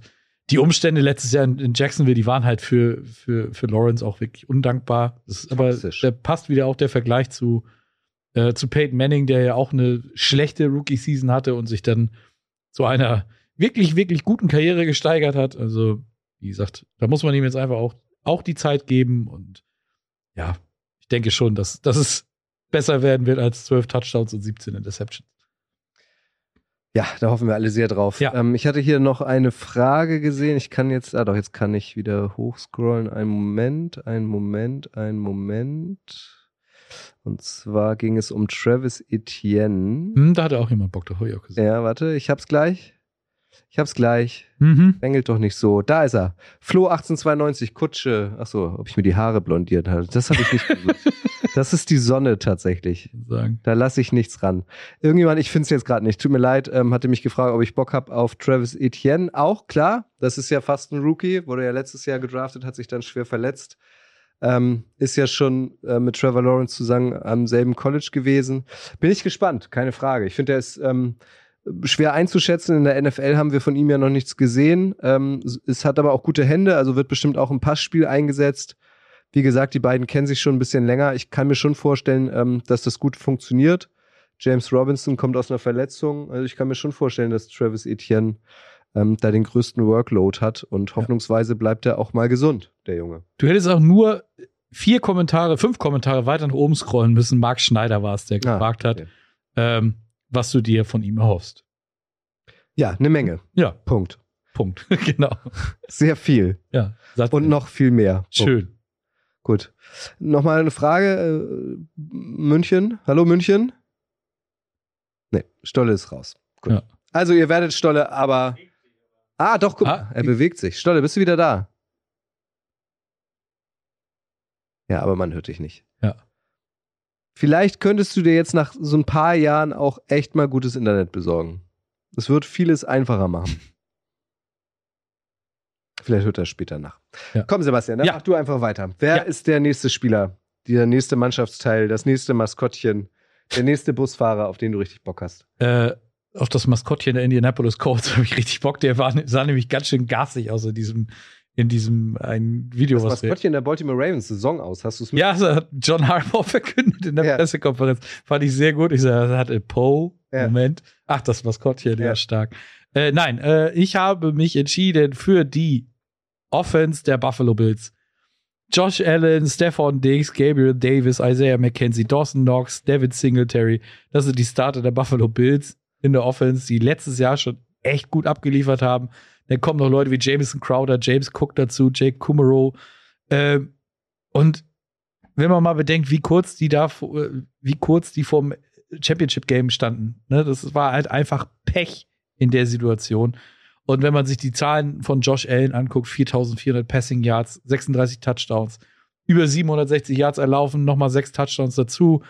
die Umstände letztes Jahr in, Jacksonville, die waren halt für, für, für Lawrence auch wirklich undankbar. Das ist aber der passt wieder auch der Vergleich zu, äh, zu Peyton Manning, der ja auch eine schlechte Rookie-Season hatte und sich dann zu einer wirklich, wirklich guten Karriere gesteigert hat. Also, wie gesagt, da muss man ihm jetzt einfach auch, auch die Zeit geben und ja, ich denke schon, dass, dass es besser werden wird als 12 Touchdowns und 17 Interceptions. Ja, da hoffen wir alle sehr drauf. Ja. Ähm, ich hatte hier noch eine Frage gesehen. Ich kann jetzt, ah doch, jetzt kann ich wieder hochscrollen. Ein Moment, ein Moment, ein Moment. Und zwar ging es um Travis Etienne. Hm, da hatte auch jemand Bock, da habe ich auch gesehen. Ja, warte, ich hab's gleich. Ich hab's gleich. Mhm. Bengelt doch nicht so. Da ist er. Flo 1892, Kutsche. Achso, ob ich mir die Haare blondiert habe. Das habe ich nicht gesucht. das ist die Sonne tatsächlich. Sagen. Da lasse ich nichts ran. Irgendjemand, ich finde es jetzt gerade nicht. Tut mir leid, ähm, hatte mich gefragt, ob ich Bock habe auf Travis Etienne. Auch klar, das ist ja fast ein Rookie. Wurde ja letztes Jahr gedraftet, hat sich dann schwer verletzt. Ähm, ist ja schon äh, mit Trevor Lawrence zusammen am selben College gewesen. Bin ich gespannt, keine Frage. Ich finde, er ist ähm, schwer einzuschätzen. In der NFL haben wir von ihm ja noch nichts gesehen. Ähm, es hat aber auch gute Hände, also wird bestimmt auch im Passspiel eingesetzt. Wie gesagt, die beiden kennen sich schon ein bisschen länger. Ich kann mir schon vorstellen, ähm, dass das gut funktioniert. James Robinson kommt aus einer Verletzung. Also ich kann mir schon vorstellen, dass Travis Etienne ähm, da den größten Workload hat und hoffnungsweise bleibt er auch mal gesund, der Junge. Du hättest auch nur vier Kommentare, fünf Kommentare weiter nach oben scrollen müssen. Mark Schneider war es, der ah, gefragt okay. hat. Ähm, was du dir von ihm erhoffst. Ja, eine Menge. Ja. Punkt. Punkt. genau. Sehr viel. Ja. Und noch viel mehr. Schön. Oh. Gut. Nochmal eine Frage. Äh, München. Hallo München. Nee, Stolle ist raus. Gut. Ja. Also ihr werdet Stolle, aber. Ah, doch, guck ah, er bewegt sich. Stolle, bist du wieder da? Ja, aber man hört dich nicht. Ja. Vielleicht könntest du dir jetzt nach so ein paar Jahren auch echt mal gutes Internet besorgen. Es wird vieles einfacher machen. Vielleicht hört er später nach. Ja. Komm, Sebastian, dann ja. mach du einfach weiter. Wer ja. ist der nächste Spieler, der nächste Mannschaftsteil, das nächste Maskottchen, der nächste Busfahrer, auf den du richtig Bock hast? Äh, auf das Maskottchen der Indianapolis Colts habe ich richtig Bock. Der war, sah nämlich ganz schön garstig aus in diesem in diesem ein Video, das was Maskottchen der Baltimore Ravens Saison aus. Hast du es Ja, das hat John Harbaugh verkündet in der ja. Pressekonferenz. Fand ich sehr gut. Ich sage, er hatte Poe. Ja. Moment. Ach, das Maskottchen, ja, ja stark. Äh, nein, äh, ich habe mich entschieden für die Offense der Buffalo Bills. Josh Allen, Stephon Diggs, Gabriel Davis, Isaiah McKenzie, Dawson Knox, David Singletary. Das sind die Starter der Buffalo Bills in der Offense, die letztes Jahr schon echt gut abgeliefert haben. Dann kommen noch Leute wie Jameson Crowder, James Cook dazu, Jake Kummerow. Äh, und wenn man mal bedenkt, wie kurz die da, wie kurz die vom Championship Game standen, ne, das war halt einfach Pech in der Situation. Und wenn man sich die Zahlen von Josh Allen anguckt, 4400 Passing Yards, 36 Touchdowns, über 760 Yards erlaufen, nochmal sechs Touchdowns dazu.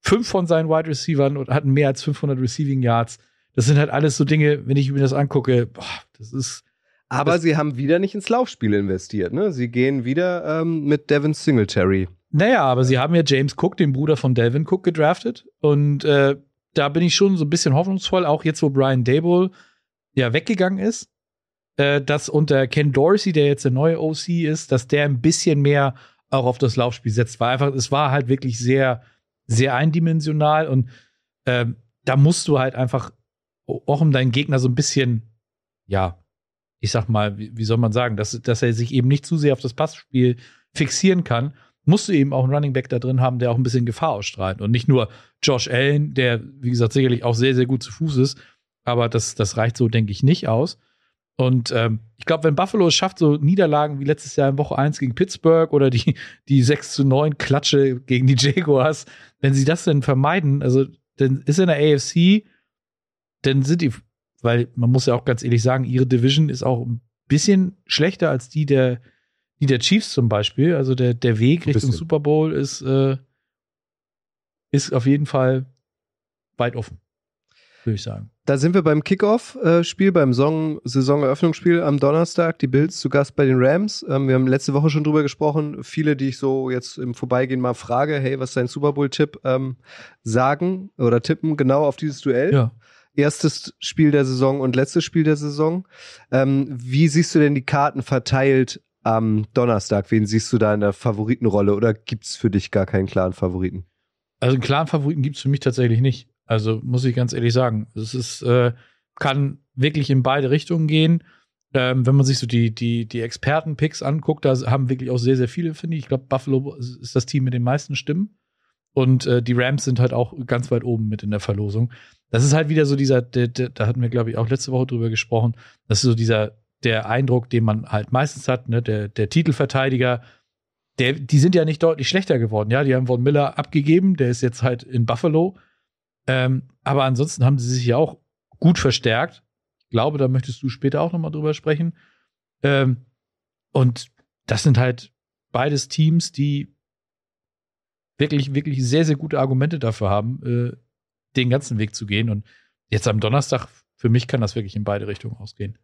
Fünf von seinen Wide Receivers hatten mehr als 500 Receiving Yards. Das sind halt alles so Dinge, wenn ich mir das angucke, boah, das ist. Aber das sie haben wieder nicht ins Laufspiel investiert, ne? Sie gehen wieder ähm, mit Devin Singletary. Naja, aber sie haben ja James Cook, den Bruder von Devin Cook, gedraftet. Und äh, da bin ich schon so ein bisschen hoffnungsvoll, auch jetzt, wo Brian Dable ja weggegangen ist, äh, dass unter Ken Dorsey, der jetzt der neue OC ist, dass der ein bisschen mehr auch auf das Laufspiel setzt. Weil einfach, es war halt wirklich sehr, sehr eindimensional und äh, da musst du halt einfach auch um deinen Gegner so ein bisschen, ja, ich sag mal, wie, wie soll man sagen, dass, dass er sich eben nicht zu sehr auf das Passspiel fixieren kann, musst du eben auch einen Running Back da drin haben, der auch ein bisschen Gefahr ausstrahlt. Und nicht nur Josh Allen, der, wie gesagt, sicherlich auch sehr, sehr gut zu Fuß ist, aber das, das reicht so, denke ich, nicht aus. Und ähm, ich glaube, wenn Buffalo es schafft, so Niederlagen wie letztes Jahr in Woche 1 gegen Pittsburgh oder die, die 6 zu 9 Klatsche gegen die Jaguars, wenn sie das denn vermeiden, also dann ist in der AFC dann sind die, weil man muss ja auch ganz ehrlich sagen, ihre Division ist auch ein bisschen schlechter als die der, die der Chiefs zum Beispiel. Also der, der Weg Richtung Super Bowl ist, äh, ist auf jeden Fall weit offen, würde ich sagen. Da sind wir beim Kickoff-Spiel, beim Saisoneröffnungsspiel am Donnerstag. Die Bills zu Gast bei den Rams. Ähm, wir haben letzte Woche schon drüber gesprochen. Viele, die ich so jetzt im Vorbeigehen mal frage, hey, was ist dein Super Bowl-Tipp, ähm, sagen oder tippen genau auf dieses Duell. Ja. Erstes Spiel der Saison und letztes Spiel der Saison. Ähm, wie siehst du denn die Karten verteilt am Donnerstag? Wen siehst du da in der Favoritenrolle oder gibt es für dich gar keinen klaren Favoriten? Also einen klaren Favoriten gibt es für mich tatsächlich nicht. Also muss ich ganz ehrlich sagen. Es ist, äh, kann wirklich in beide Richtungen gehen. Ähm, wenn man sich so die, die, die Experten-Picks anguckt, da haben wirklich auch sehr, sehr viele, finde ich. Ich glaube, Buffalo ist das Team mit den meisten Stimmen. Und äh, die Rams sind halt auch ganz weit oben mit in der Verlosung. Das ist halt wieder so dieser, der, der, da hatten wir, glaube ich, auch letzte Woche drüber gesprochen. Das ist so dieser, der Eindruck, den man halt meistens hat, ne? der, der Titelverteidiger, der, die sind ja nicht deutlich schlechter geworden. Ja, die haben Von Miller abgegeben, der ist jetzt halt in Buffalo. Ähm, aber ansonsten haben sie sich ja auch gut verstärkt. Ich glaube, da möchtest du später auch nochmal drüber sprechen. Ähm, und das sind halt beides Teams, die wirklich, wirklich sehr, sehr gute Argumente dafür haben, äh, den ganzen Weg zu gehen. Und jetzt am Donnerstag, für mich kann das wirklich in beide Richtungen ausgehen.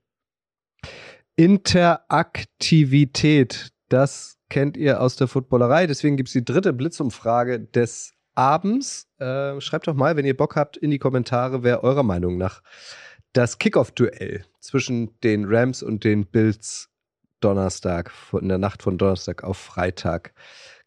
Interaktivität, das kennt ihr aus der Footballerei. Deswegen gibt es die dritte Blitzumfrage des Abends. Äh, schreibt doch mal, wenn ihr Bock habt, in die Kommentare, wer eurer Meinung nach das Kickoff-Duell zwischen den Rams und den Bills Donnerstag, in der Nacht von Donnerstag auf Freitag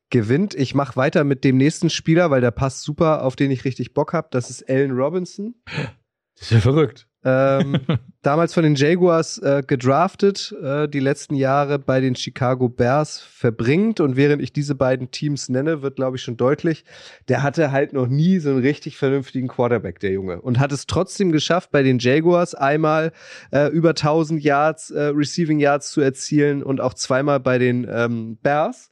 gewinnt. Ich mache weiter mit dem nächsten Spieler, weil der passt super, auf den ich richtig Bock habe. Das ist Allen Robinson. Das ist ja verrückt. Ähm, damals von den Jaguars äh, gedraftet, äh, die letzten Jahre bei den Chicago Bears verbringt. Und während ich diese beiden Teams nenne, wird, glaube ich, schon deutlich, der hatte halt noch nie so einen richtig vernünftigen Quarterback, der Junge. Und hat es trotzdem geschafft, bei den Jaguars einmal äh, über 1000 Yards, äh, Receiving Yards zu erzielen und auch zweimal bei den ähm, Bears.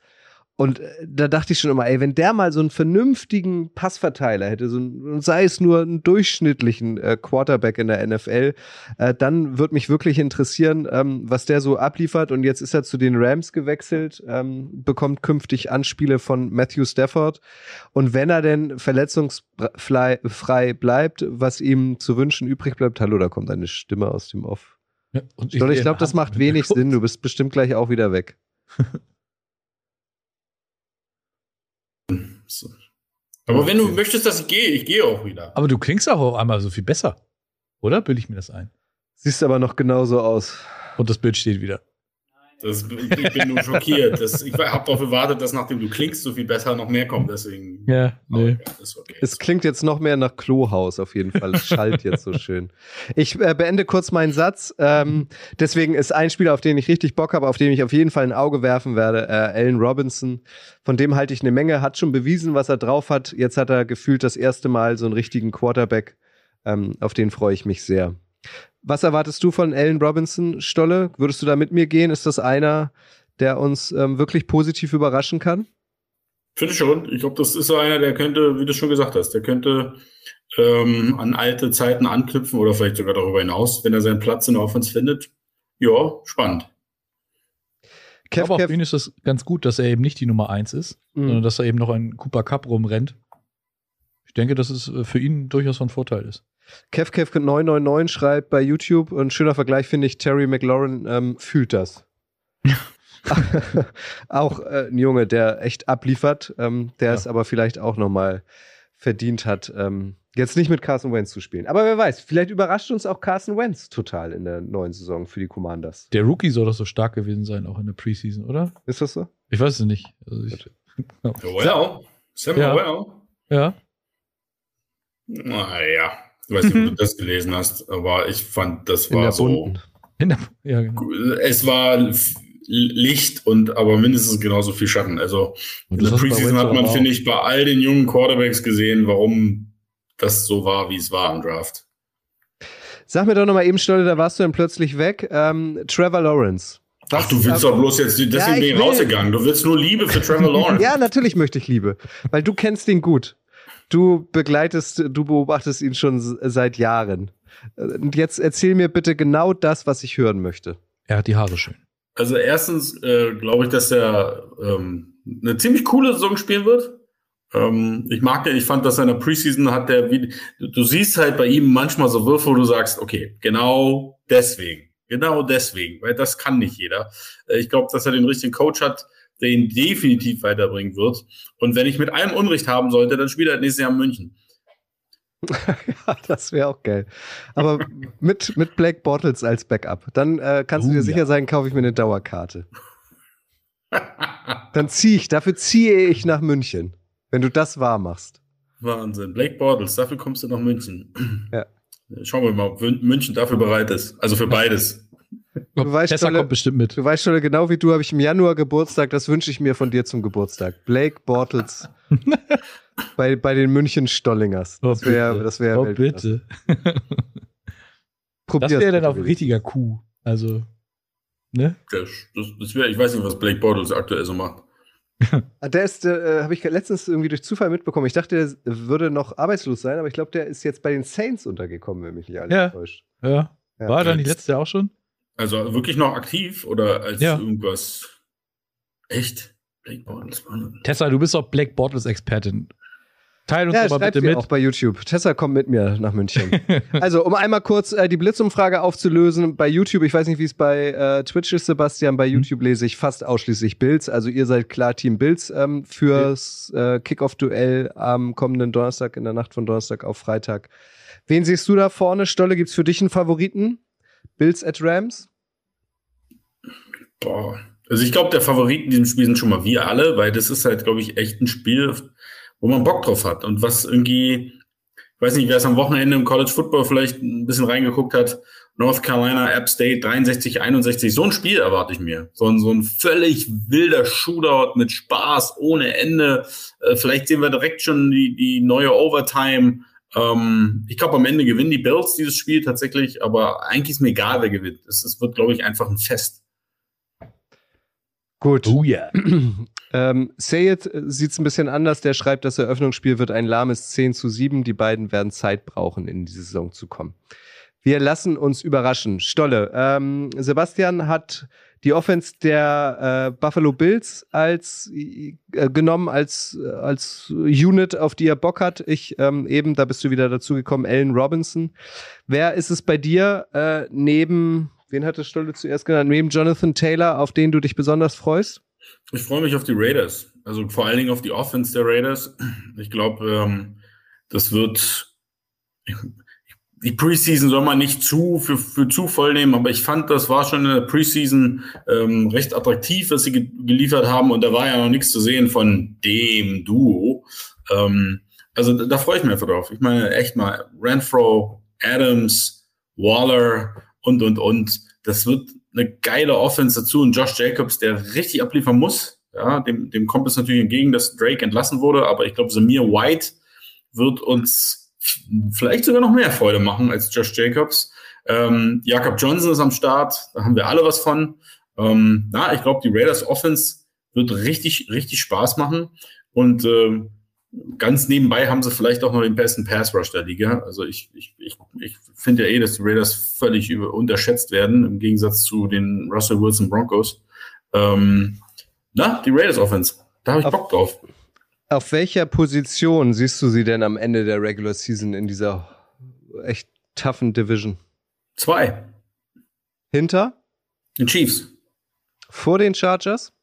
Und äh, da dachte ich schon immer, ey, wenn der mal so einen vernünftigen Passverteiler hätte, so ein, sei es nur einen durchschnittlichen äh, Quarterback in der NFL, äh, dann würde mich wirklich interessieren, ähm, was der so abliefert. Und jetzt ist er zu den Rams gewechselt, ähm, bekommt künftig Anspiele von Matthew Stafford. Und wenn er denn verletzungsfrei bleibt, was ihm zu wünschen übrig bleibt, hallo, da kommt eine Stimme aus dem Off. Ja, ich, ich glaube, das macht wenig Sinn. Du bist bestimmt gleich auch wieder weg. Aber wenn du möchtest, dass ich gehe, ich gehe auch wieder. Aber du klingst auch auf einmal so viel besser. Oder? Bilde ich mir das ein? Siehst aber noch genauso aus. Und das Bild steht wieder. Das, ich bin nur schockiert. Das, ich habe darauf gewartet, dass nachdem du klingst, so viel besser noch mehr kommt. Deswegen. Ja, nee. Okay. Es klingt jetzt noch mehr nach Klohaus auf jeden Fall. Es schallt jetzt so schön. Ich äh, beende kurz meinen Satz. Ähm, deswegen ist ein Spieler, auf den ich richtig Bock habe, auf den ich auf jeden Fall ein Auge werfen werde, äh, Allen Robinson. Von dem halte ich eine Menge. Hat schon bewiesen, was er drauf hat. Jetzt hat er gefühlt das erste Mal so einen richtigen Quarterback. Ähm, auf den freue ich mich sehr. Was erwartest du von Allen Robinson, Stolle? Würdest du da mit mir gehen? Ist das einer, der uns ähm, wirklich positiv überraschen kann? Finde ich schon. Ich glaube, das ist so einer, der könnte, wie du schon gesagt hast, der könnte ähm, an alte Zeiten anknüpfen oder vielleicht sogar darüber hinaus, wenn er seinen Platz in der Offense findet. Ja, spannend. Kev, Aber auf ihn ist das ganz gut, dass er eben nicht die Nummer 1 ist, mhm. sondern dass er eben noch ein Cooper Cup rumrennt. Ich denke, dass es äh, für ihn durchaus von Vorteil ist. KevKev999 schreibt bei YouTube, ein schöner Vergleich finde ich, Terry McLaurin ähm, fühlt das. auch äh, ein Junge, der echt abliefert, ähm, der ja. es aber vielleicht auch nochmal verdient hat, ähm, jetzt nicht mit Carson Wentz zu spielen. Aber wer weiß, vielleicht überrascht uns auch Carson Wentz total in der neuen Saison für die Commanders. Der Rookie soll doch so stark gewesen sein, auch in der Preseason, oder? Ist das so? Ich weiß es nicht. Also ich, well, Sam ja. well. Ja. Naja, ich weiß nicht, ob du das gelesen hast, aber ich fand, das war so. Der, ja, genau. Es war Licht und aber mindestens genauso viel Schatten. Also in der Preseason hat man, finde ich, bei all den jungen Quarterbacks gesehen, warum das so war, wie es war im Draft. Sag mir doch nochmal eben, Stolle, da warst du dann plötzlich weg. Ähm, Trevor Lawrence. Was, Ach, du willst doch bloß jetzt, deswegen ja, bin ich rausgegangen. Du willst nur Liebe für Trevor Lawrence. ja, natürlich möchte ich Liebe, weil du kennst ihn gut. Du begleitest, du beobachtest ihn schon seit Jahren. Und jetzt erzähl mir bitte genau das, was ich hören möchte. Er hat die Haare schön. Also erstens äh, glaube ich, dass er ähm, eine ziemlich coole Saison spielen wird. Ähm, ich mag den, ich fand, dass er in der Preseason hat der, wie, du, siehst halt bei ihm manchmal so Würfe, wo du sagst, okay, genau deswegen, genau deswegen, weil das kann nicht jeder. Äh, ich glaube, dass er den richtigen Coach hat, der ihn definitiv weiterbringen wird. Und wenn ich mit allem Unrecht haben sollte, dann spielt er nächstes Jahr in München. ja, das wäre auch geil. Aber mit, mit Black Bottles als Backup. Dann äh, kannst uh, du dir sicher ja. sein, kaufe ich mir eine Dauerkarte. Dann ziehe ich, dafür ziehe ich nach München, wenn du das wahr machst. Wahnsinn. Black Bottles, dafür kommst du nach München. Ja. Schauen wir mal, ob München dafür bereit ist. Also für beides. Du weißt, Tessa Stolle, kommt bestimmt mit. Du weißt schon, genau wie du habe ich im Januar Geburtstag. Das wünsche ich mir von dir zum Geburtstag. Blake Bortles bei, bei den München Stollingers. Das wäre oh, das wär Oh, bitte. das wäre dann auch ein richtiger Kuh. Also, ne? Das, das, das wär, ich weiß nicht, was Blake Bortles aktuell so macht. Ah, der ist, äh, habe ich letztens irgendwie durch Zufall mitbekommen. Ich dachte, der würde noch arbeitslos sein, aber ich glaube, der ist jetzt bei den Saints untergekommen, wenn mich nicht alles ja. täuscht. Ja. ja. War er dann nicht letztes Jahr auch schon? Also wirklich noch aktiv oder als ja. irgendwas? Echt? Black Bottles, Mann. Tessa, du bist doch Black Bottles Expertin. Teil uns ja, aber bitte mit. auch bei YouTube. Tessa kommt mit mir nach München. also, um einmal kurz äh, die Blitzumfrage aufzulösen, bei YouTube, ich weiß nicht, wie es bei äh, Twitch ist, Sebastian, bei mhm. YouTube mhm. lese ich fast ausschließlich Bills. Also ihr seid klar Team Bills ähm, fürs äh, Kickoff-Duell am kommenden Donnerstag, in der Nacht von Donnerstag auf Freitag. Wen siehst du da vorne? Stolle, gibt's für dich einen Favoriten? Bills at Rams? Boah. Also ich glaube, der Favorit in diesem Spiel sind schon mal wir alle, weil das ist halt, glaube ich, echt ein Spiel, wo man Bock drauf hat und was irgendwie, ich weiß nicht, wer es am Wochenende im College Football vielleicht ein bisschen reingeguckt hat, North Carolina, App State 63, 61, so ein Spiel erwarte ich mir. So ein, so ein völlig wilder Shootout mit Spaß ohne Ende. Äh, vielleicht sehen wir direkt schon die, die neue Overtime. Ähm, ich glaube, am Ende gewinnen die Bills dieses Spiel tatsächlich, aber eigentlich ist mir egal, wer gewinnt. Es, es wird, glaube ich, einfach ein Fest. Gut. Oh yeah. Ähm, Sayed sieht es ein bisschen anders. Der schreibt, das Eröffnungsspiel wird ein lahmes 10 zu 7. Die beiden werden Zeit brauchen, in die Saison zu kommen. Wir lassen uns überraschen. Stolle, ähm, Sebastian hat die Offense der äh, Buffalo Bills als äh, genommen als als Unit, auf die er Bock hat. Ich ähm, eben, da bist du wieder dazu gekommen, Allen Robinson. Wer ist es bei dir äh, neben, wen hatte Stolle zuerst genannt, neben Jonathan Taylor, auf den du dich besonders freust? Ich freue mich auf die Raiders. Also vor allen Dingen auf die Offense der Raiders. Ich glaube, ähm, das wird. Die Preseason soll man nicht zu für, für zu voll nehmen, aber ich fand, das war schon in der Preseason ähm, recht attraktiv, was sie ge geliefert haben. Und da war ja noch nichts zu sehen von dem Duo. Ähm, also da, da freue ich mich einfach drauf. Ich meine, echt mal, Renfro, Adams, Waller und, und, und. Das wird eine geile Offense dazu und Josh Jacobs, der richtig abliefern muss. Ja, dem, dem kommt es natürlich entgegen, dass Drake entlassen wurde, aber ich glaube, Samir White wird uns vielleicht sogar noch mehr Freude machen als Josh Jacobs. Ähm, Jakob Johnson ist am Start, da haben wir alle was von. Ähm, na, ich glaube, die Raiders Offense wird richtig, richtig Spaß machen und äh, ganz nebenbei haben sie vielleicht auch noch den besten Pass Rush der Liga. Also ich, ich, ich, ich finde ja eh, dass die Raiders völlig über, unterschätzt werden, im Gegensatz zu den Russell Wilson Broncos. Ähm, na, die Raiders Offense. Da habe ich Bock drauf. Auf welcher Position siehst du sie denn am Ende der Regular Season in dieser echt toughen Division? Zwei. Hinter? Den Chiefs. Vor den Chargers?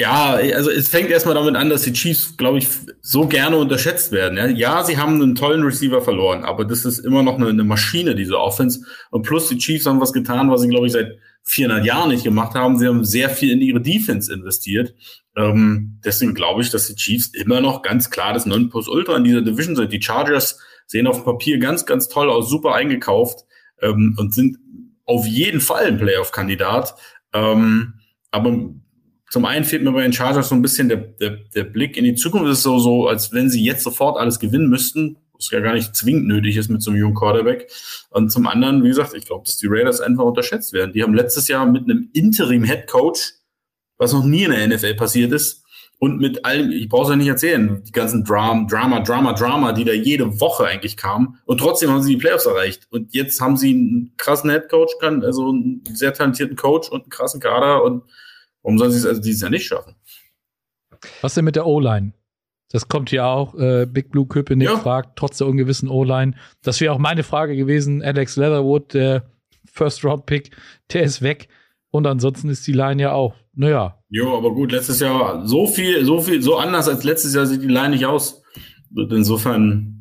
Ja, also es fängt erstmal damit an, dass die Chiefs, glaube ich, so gerne unterschätzt werden. Ja? ja, sie haben einen tollen Receiver verloren, aber das ist immer noch eine, eine, Maschine, diese Offense. Und plus die Chiefs haben was getan, was sie, glaube ich, seit 400 Jahren nicht gemacht haben. Sie haben sehr viel in ihre Defense investiert. Ähm, deswegen glaube ich, dass die Chiefs immer noch ganz klar das Nonplusultra in dieser Division sind. Die Chargers sehen auf dem Papier ganz, ganz toll aus, super eingekauft ähm, und sind auf jeden Fall ein Playoff-Kandidat. Ähm, aber zum einen fehlt mir bei den Chargers so ein bisschen der, der, der Blick in die Zukunft. Es ist so, so, als wenn sie jetzt sofort alles gewinnen müssten, was ja gar nicht zwingend nötig ist mit so einem jungen Quarterback. Und zum anderen, wie gesagt, ich glaube, dass die Raiders einfach unterschätzt werden. Die haben letztes Jahr mit einem Interim-Head Coach, was noch nie in der NFL passiert ist, und mit allem, ich brauche es ja nicht erzählen, die ganzen Drama, Drama, Drama, Drama, die da jede Woche eigentlich kamen. Und trotzdem haben sie die Playoffs erreicht. Und jetzt haben sie einen krassen Head Coach, also einen sehr talentierten Coach und einen krassen Kader und Warum sollen sie es also dieses Jahr nicht schaffen? Was denn mit der O-Line? Das kommt hier auch. Äh, Big Blue Köpenick ja. fragt, trotz der ungewissen O-Line. Das wäre auch meine Frage gewesen. Alex Leatherwood, der First-Round-Pick, der ist weg. Und ansonsten ist die Line ja auch, naja. Jo, aber gut, letztes Jahr so viel, so viel, so anders als letztes Jahr sieht die Line nicht aus. Insofern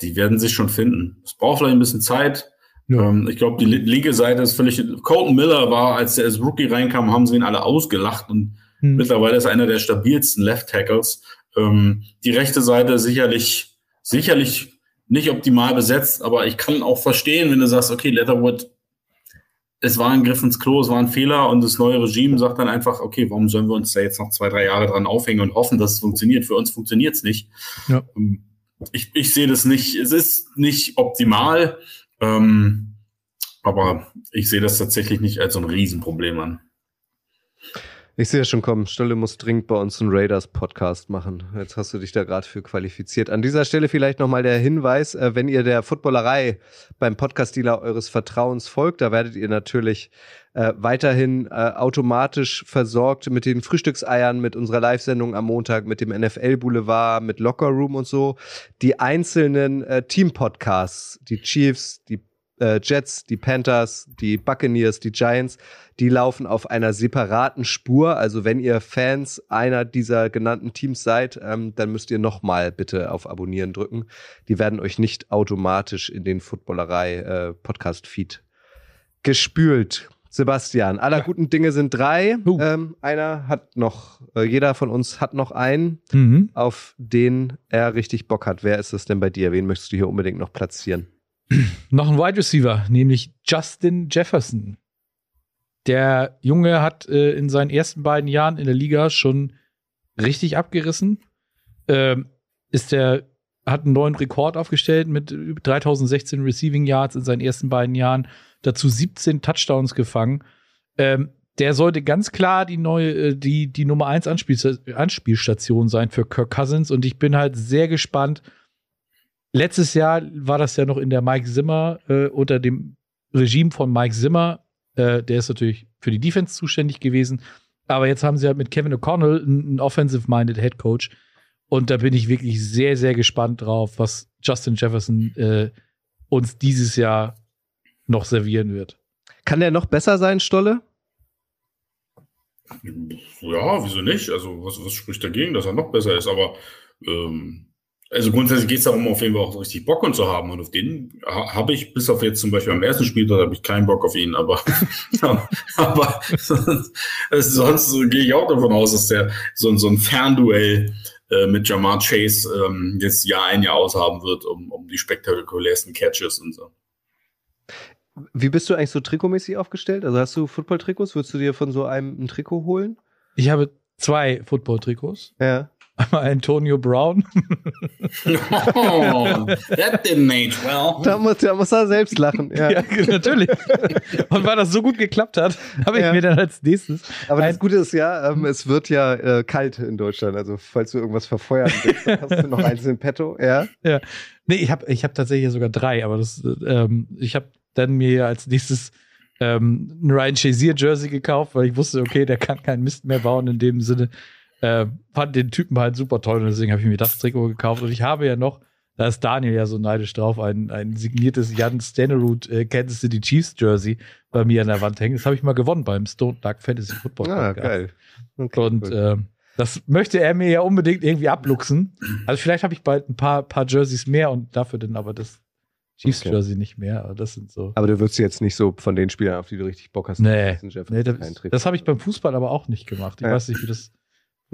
die werden sich schon finden. Es braucht vielleicht ein bisschen Zeit. Ja. Ähm, ich glaube, die Liga-Seite ist völlig. Colton Miller war, als er als Rookie reinkam, haben sie ihn alle ausgelacht und hm. mittlerweile ist er einer der stabilsten Left Tackles. Ähm, die rechte Seite sicherlich, sicherlich nicht optimal besetzt, aber ich kann auch verstehen, wenn du sagst, okay, Leatherwood, es war ein Griff ins Klo, es war ein Fehler und das neue Regime sagt dann einfach, okay, warum sollen wir uns da jetzt noch zwei, drei Jahre dran aufhängen und hoffen, dass es funktioniert? Für uns funktioniert es nicht. Ja. Ähm, ich, ich sehe das nicht, es ist nicht optimal, ähm, aber ich sehe das tatsächlich nicht als so ein Riesenproblem an. Ich sehe schon kommen, Stolle muss dringend bei uns einen Raiders-Podcast machen. Jetzt hast du dich da gerade für qualifiziert. An dieser Stelle vielleicht nochmal der Hinweis, äh, wenn ihr der Footballerei beim Podcast-Dealer eures Vertrauens folgt, da werdet ihr natürlich äh, weiterhin äh, automatisch versorgt mit den Frühstückseiern, mit unserer Live-Sendung am Montag, mit dem NFL-Boulevard, mit Locker Room und so. Die einzelnen äh, Team-Podcasts, die Chiefs, die Jets, die Panthers, die Buccaneers, die Giants, die laufen auf einer separaten Spur. Also wenn ihr Fans einer dieser genannten Teams seid, ähm, dann müsst ihr nochmal bitte auf Abonnieren drücken. Die werden euch nicht automatisch in den Footballerei äh, gespült. Sebastian, aller guten Dinge sind drei. Uh. Ähm, einer hat noch, äh, jeder von uns hat noch einen, mhm. auf den er richtig Bock hat. Wer ist es denn bei dir? Wen möchtest du hier unbedingt noch platzieren? noch ein Wide Receiver, nämlich Justin Jefferson. Der Junge hat äh, in seinen ersten beiden Jahren in der Liga schon richtig abgerissen. Ähm, ist der hat einen neuen Rekord aufgestellt mit 3016 Receiving Yards in seinen ersten beiden Jahren, dazu 17 Touchdowns gefangen. Ähm, der sollte ganz klar die neue, äh, die, die Nummer 1 Anspiel Anspielstation sein für Kirk Cousins und ich bin halt sehr gespannt, Letztes Jahr war das ja noch in der Mike Zimmer, äh, unter dem Regime von Mike Zimmer. Äh, der ist natürlich für die Defense zuständig gewesen. Aber jetzt haben sie halt mit Kevin O'Connell einen offensive-minded Head Coach. Und da bin ich wirklich sehr, sehr gespannt drauf, was Justin Jefferson äh, uns dieses Jahr noch servieren wird. Kann der noch besser sein, Stolle? Ja, wieso nicht? Also, was, was spricht dagegen, dass er noch besser ist? Aber ähm, also grundsätzlich geht es darum, auf jeden Fall auch richtig Bock und zu haben. Und auf den habe ich, bis auf jetzt zum Beispiel am ersten Spiel, da habe ich keinen Bock auf ihn. Aber, aber sonst gehe ich auch davon aus, dass der so, so ein Fernduell äh, mit Jamar Chase ähm, jetzt Jahr ein Jahr aus haben wird, um, um die spektakulärsten Catches und so. Wie bist du eigentlich so trikotmäßig aufgestellt? Also hast du Football-Trikots? Würdest du dir von so einem ein Trikot holen? Ich habe zwei Football-Trikots. Ja. Einmal Antonio Brown. oh, that didn't age well. Da muss, da muss er selbst lachen. Ja, ja natürlich. Und weil das so gut geklappt hat, habe ich ja. mir dann als nächstes. Aber das Gute ist ja, ähm, es wird ja äh, kalt in Deutschland. Also, falls du irgendwas verfeuern willst, hast du noch eins in petto. Ja. Ja. Nee, ich habe ich hab tatsächlich sogar drei, aber das, ähm, ich habe dann mir als nächstes ähm, ein Ryan Shazier Jersey gekauft, weil ich wusste, okay, der kann keinen Mist mehr bauen in dem Sinne. Äh, fand den Typen halt super toll und deswegen habe ich mir das Trikot gekauft. Und ich habe ja noch, da ist Daniel ja so neidisch drauf, ein, ein signiertes Jan Stenerud äh, Kansas City Chiefs Jersey bei mir an der Wand hängen. Das habe ich mal gewonnen beim Stone Dark Fantasy Football. Ah, geil. Okay, und äh, das möchte er mir ja unbedingt irgendwie abluchsen. Also vielleicht habe ich bald ein paar, paar Jerseys mehr und dafür dann aber das Chiefs Jersey okay. nicht mehr. Aber das sind so. Aber du würdest jetzt nicht so von den Spielern, auf die du richtig Bock hast. Nee, nee das, das habe ich beim Fußball aber auch nicht gemacht. Ich ja. weiß nicht, wie das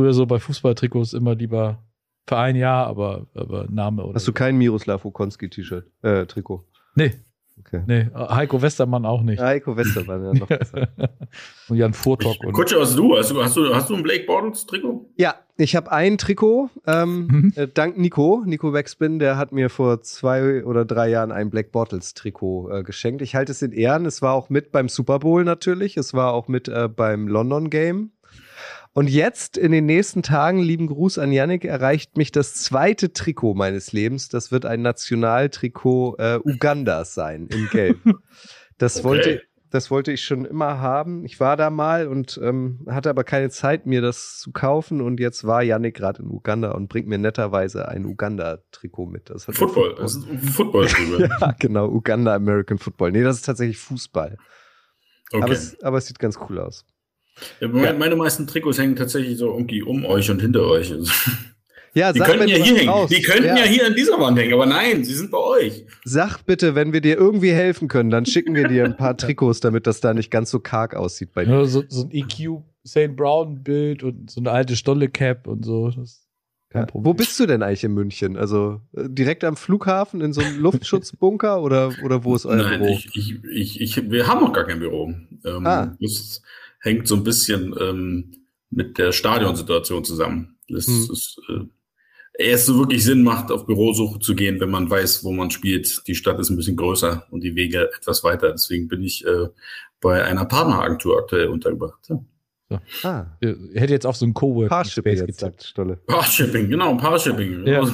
früher so bei Fußballtrikots immer lieber für ein Jahr, aber, aber Name oder. Hast du kein Miroslav Okonski-T-Shirt, äh, Trikot? Nee. Okay. Nee, Heiko Westermann auch nicht. Heiko Westermann, ja, noch besser. und Jan Furtok. Ich, Kutsche, was du? Hast du, hast du, hast du ein Blake Bortles Trikot? Ja, ich habe ein Trikot, ähm, mhm. äh, dank Nico, Nico Wexbin, der hat mir vor zwei oder drei Jahren ein Black Bottles Trikot äh, geschenkt. Ich halte es in Ehren. Es war auch mit beim Super Bowl natürlich. Es war auch mit äh, beim London Game. Und jetzt in den nächsten Tagen, lieben Gruß an Yannick, erreicht mich das zweite Trikot meines Lebens. Das wird ein Nationaltrikot äh, Ugandas sein, in Gelb. Das okay. wollte das wollte ich schon immer haben. Ich war da mal und ähm, hatte aber keine Zeit, mir das zu kaufen. Und jetzt war Yannick gerade in Uganda und bringt mir netterweise ein Uganda-Trikot mit. Das Football, das ist Football. ja, genau, Uganda American Football. Nee, das ist tatsächlich Fußball. Okay. Aber, es, aber es sieht ganz cool aus. Ja, meine, meine, meisten Trikots hängen tatsächlich so irgendwie um euch und hinter euch. Ja, die könnten ja hier hängen. Raus. Die könnten ja. ja. hier an dieser Wand hängen, aber nein, sie sind bei euch. Sag bitte, wenn wir dir irgendwie helfen können, dann schicken wir dir ein paar Trikots, damit das da nicht ganz so karg aussieht bei dir. Ja, so, so, ein EQ St. Brown Bild und so eine alte Stolle Cap und so. Ja. Wo bist du denn eigentlich in München? Also äh, direkt am Flughafen in so einem Luftschutzbunker oder, oder wo ist euer Nein, Büro? Ich, ich, ich, ich, wir haben noch gar kein Büro. Ähm, ah. Das hängt so ein bisschen ähm, mit der Stadionsituation zusammen. Das hm. ist äh, erst so wirklich Sinn macht, auf Bürosuche zu gehen, wenn man weiß, wo man spielt. Die Stadt ist ein bisschen größer und die Wege etwas weiter. Deswegen bin ich äh, bei einer Partneragentur aktuell untergebracht. Ja. So. Ah. Ihr hättet jetzt auch so ein Coworking Paarshipping jetzt sagt Stolle. Paarshipping, genau, Paarshipping. Ja.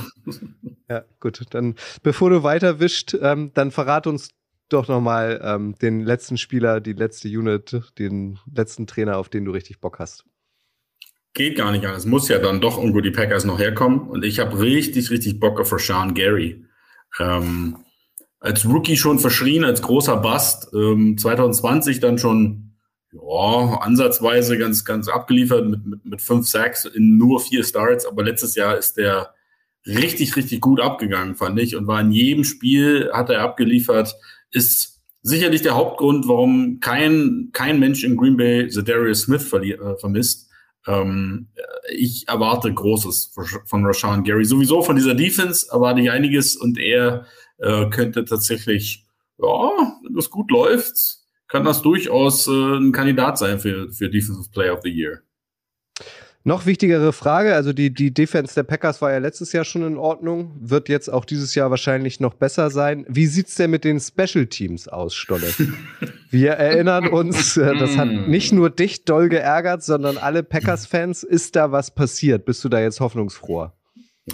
ja, gut. Dann, bevor du weiter wischt, ähm, dann verrat uns doch nochmal ähm, den letzten Spieler, die letzte Unit, den letzten Trainer, auf den du richtig Bock hast. Geht gar nicht anders. Muss ja dann doch irgendwo die Packers noch herkommen. Und ich habe richtig, richtig Bock auf Rashawn Gary. Ähm, als Rookie schon verschrien, als großer Bust. Ähm, 2020 dann schon ja, ansatzweise ganz, ganz abgeliefert mit, mit, mit fünf Sacks in nur vier Starts. Aber letztes Jahr ist der richtig, richtig gut abgegangen, fand ich. Und war in jedem Spiel, hat er abgeliefert, ist sicherlich der Hauptgrund, warum kein, kein Mensch in Green Bay Zedarius Smith äh, vermisst. Ähm, ich erwarte Großes von Rashawn Gary. Sowieso von dieser Defense erwarte ich einiges und er äh, könnte tatsächlich, ja, wenn das gut läuft, kann das durchaus äh, ein Kandidat sein für, für Defensive Player of the Year. Noch wichtigere Frage, also die, die Defense der Packers war ja letztes Jahr schon in Ordnung, wird jetzt auch dieses Jahr wahrscheinlich noch besser sein. Wie sieht's denn mit den Special Teams aus, Stolle? Wir erinnern uns, äh, das hat mm. nicht nur dich doll geärgert, sondern alle Packers-Fans. Ist da was passiert? Bist du da jetzt hoffnungsfroher?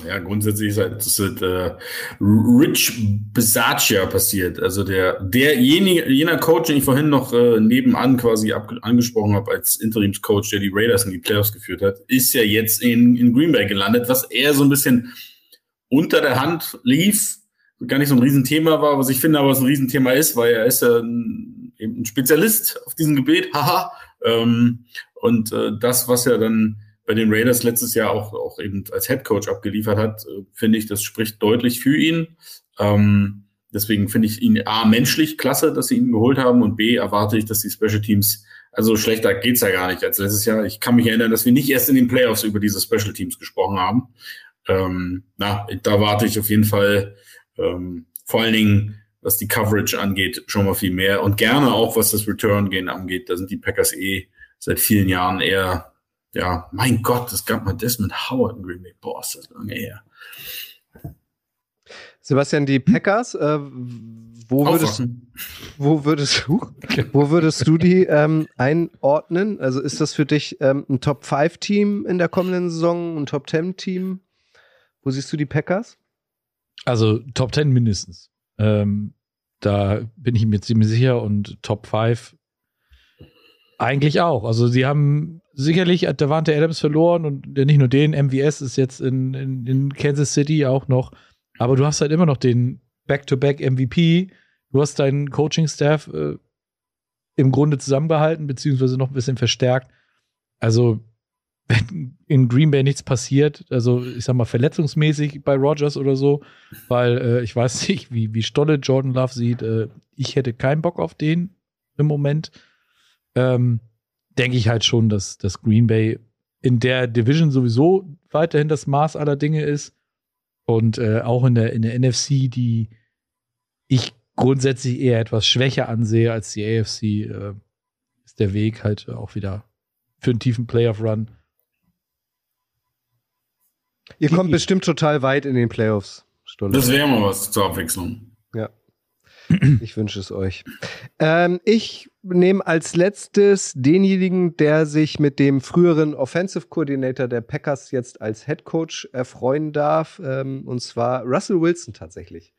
Ja, grundsätzlich ist halt, das ist äh, Rich Bisaccia passiert. Also der derjenige, jener Coach, den ich vorhin noch äh, nebenan quasi ab, angesprochen habe als Interimscoach, der die Raiders in die Playoffs geführt hat, ist ja jetzt in, in Green Bay gelandet, was eher so ein bisschen unter der Hand lief, gar nicht so ein Riesenthema war, was ich finde aber was ein Riesenthema ist, weil er ist ja ein, eben ein Spezialist auf diesem Gebiet, haha. Ähm, und äh, das, was er dann bei den Raiders letztes Jahr auch, auch eben als Head Coach abgeliefert hat, äh, finde ich, das spricht deutlich für ihn. Ähm, deswegen finde ich ihn A, menschlich klasse, dass sie ihn geholt haben und B, erwarte ich, dass die Special Teams, also schlechter geht's ja gar nicht als letztes Jahr. Ich kann mich erinnern, dass wir nicht erst in den Playoffs über diese Special Teams gesprochen haben. Ähm, na, da warte ich auf jeden Fall ähm, vor allen Dingen, was die Coverage angeht, schon mal viel mehr und gerne auch, was das Return-Gehen angeht. Da sind die Packers eh seit vielen Jahren eher ja, mein Gott, es gab mal das mit Howard in Green Bay. Boah, ist das lange her. Sebastian, die Packers, äh, wo, würdest, wo, würdest, uh, wo würdest du die ähm, einordnen? Also ist das für dich ähm, ein Top-5-Team in der kommenden Saison, ein Top-10-Team? Wo siehst du die Packers? Also Top 10 mindestens. Ähm, da bin ich mir ziemlich sicher und Top 5 eigentlich auch. Also sie haben sicherlich hat Davante Adams verloren und nicht nur den, MVS ist jetzt in, in, in Kansas City auch noch. Aber du hast halt immer noch den Back-to-Back-MVP. Du hast deinen Coaching-Staff äh, im Grunde zusammengehalten, beziehungsweise noch ein bisschen verstärkt. Also, wenn in Green Bay nichts passiert, also ich sag mal verletzungsmäßig bei Rogers oder so, weil äh, ich weiß nicht, wie, wie Stolle Jordan Love sieht. Äh, ich hätte keinen Bock auf den im Moment. Ähm, denke ich halt schon, dass, dass Green Bay in der Division sowieso weiterhin das Maß aller Dinge ist. Und äh, auch in der, in der NFC, die ich grundsätzlich eher etwas schwächer ansehe als die AFC, äh, ist der Weg halt auch wieder für einen tiefen Playoff-Run. Ihr kommt bestimmt total weit in den Playoffs. Stunde. Das wäre mal was zur Abwechslung. Ja. Ich wünsche es euch. Ähm, ich nehme als letztes denjenigen, der sich mit dem früheren Offensive Coordinator der Packers jetzt als Head Coach erfreuen darf, ähm, und zwar Russell Wilson tatsächlich.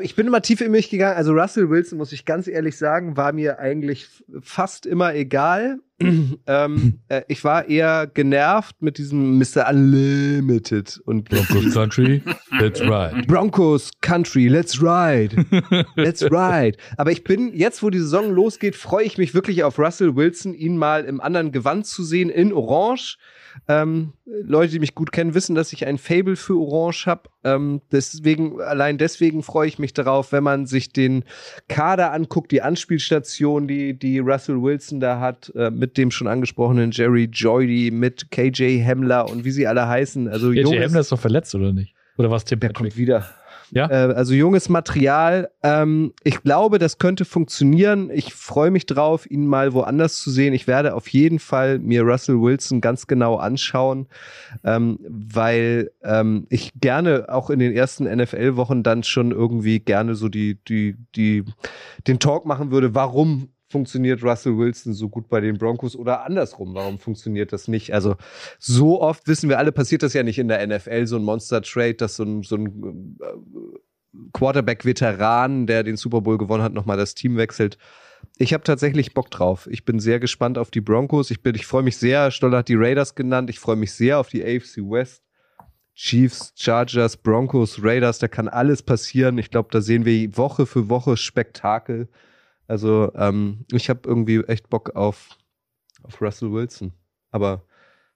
Ich bin immer tief in mich gegangen. Also Russell Wilson, muss ich ganz ehrlich sagen, war mir eigentlich fast immer egal. ähm, äh, ich war eher genervt mit diesem Mr. Unlimited und Broncos Country, let's ride. Broncos Country, let's ride. Let's ride. Aber ich bin, jetzt wo die Saison losgeht, freue ich mich wirklich auf Russell Wilson, ihn mal im anderen Gewand zu sehen, in Orange. Ähm, Leute, die mich gut kennen, wissen, dass ich ein Fable für Orange habe. Ähm, deswegen, allein deswegen freue ich mich darauf, wenn man sich den Kader anguckt, die Anspielstation, die, die Russell Wilson da hat, äh, mit dem schon angesprochenen Jerry Joydy, mit KJ Hemmler und wie sie alle heißen. Also KJ Hemmler ist doch verletzt, oder nicht? Oder was Tim Patrick? Der kommt wieder. Ja. Äh, also junges Material. Ähm, ich glaube, das könnte funktionieren. Ich freue mich drauf, ihn mal woanders zu sehen. Ich werde auf jeden Fall mir Russell Wilson ganz genau anschauen, ähm, weil ähm, ich gerne auch in den ersten NFL-Wochen dann schon irgendwie gerne so die, die, die, den Talk machen würde, warum funktioniert Russell Wilson so gut bei den Broncos oder andersrum? Warum funktioniert das nicht? Also so oft wissen wir alle, passiert das ja nicht in der NFL, so ein Monster-Trade, dass so ein, so ein äh, Quarterback-Veteran, der den Super Bowl gewonnen hat, nochmal das Team wechselt. Ich habe tatsächlich Bock drauf. Ich bin sehr gespannt auf die Broncos. Ich, ich freue mich sehr, Stoller hat die Raiders genannt. Ich freue mich sehr auf die AFC West. Chiefs, Chargers, Broncos, Raiders, da kann alles passieren. Ich glaube, da sehen wir Woche für Woche Spektakel. Also ähm, ich habe irgendwie echt Bock auf, auf Russell Wilson. Aber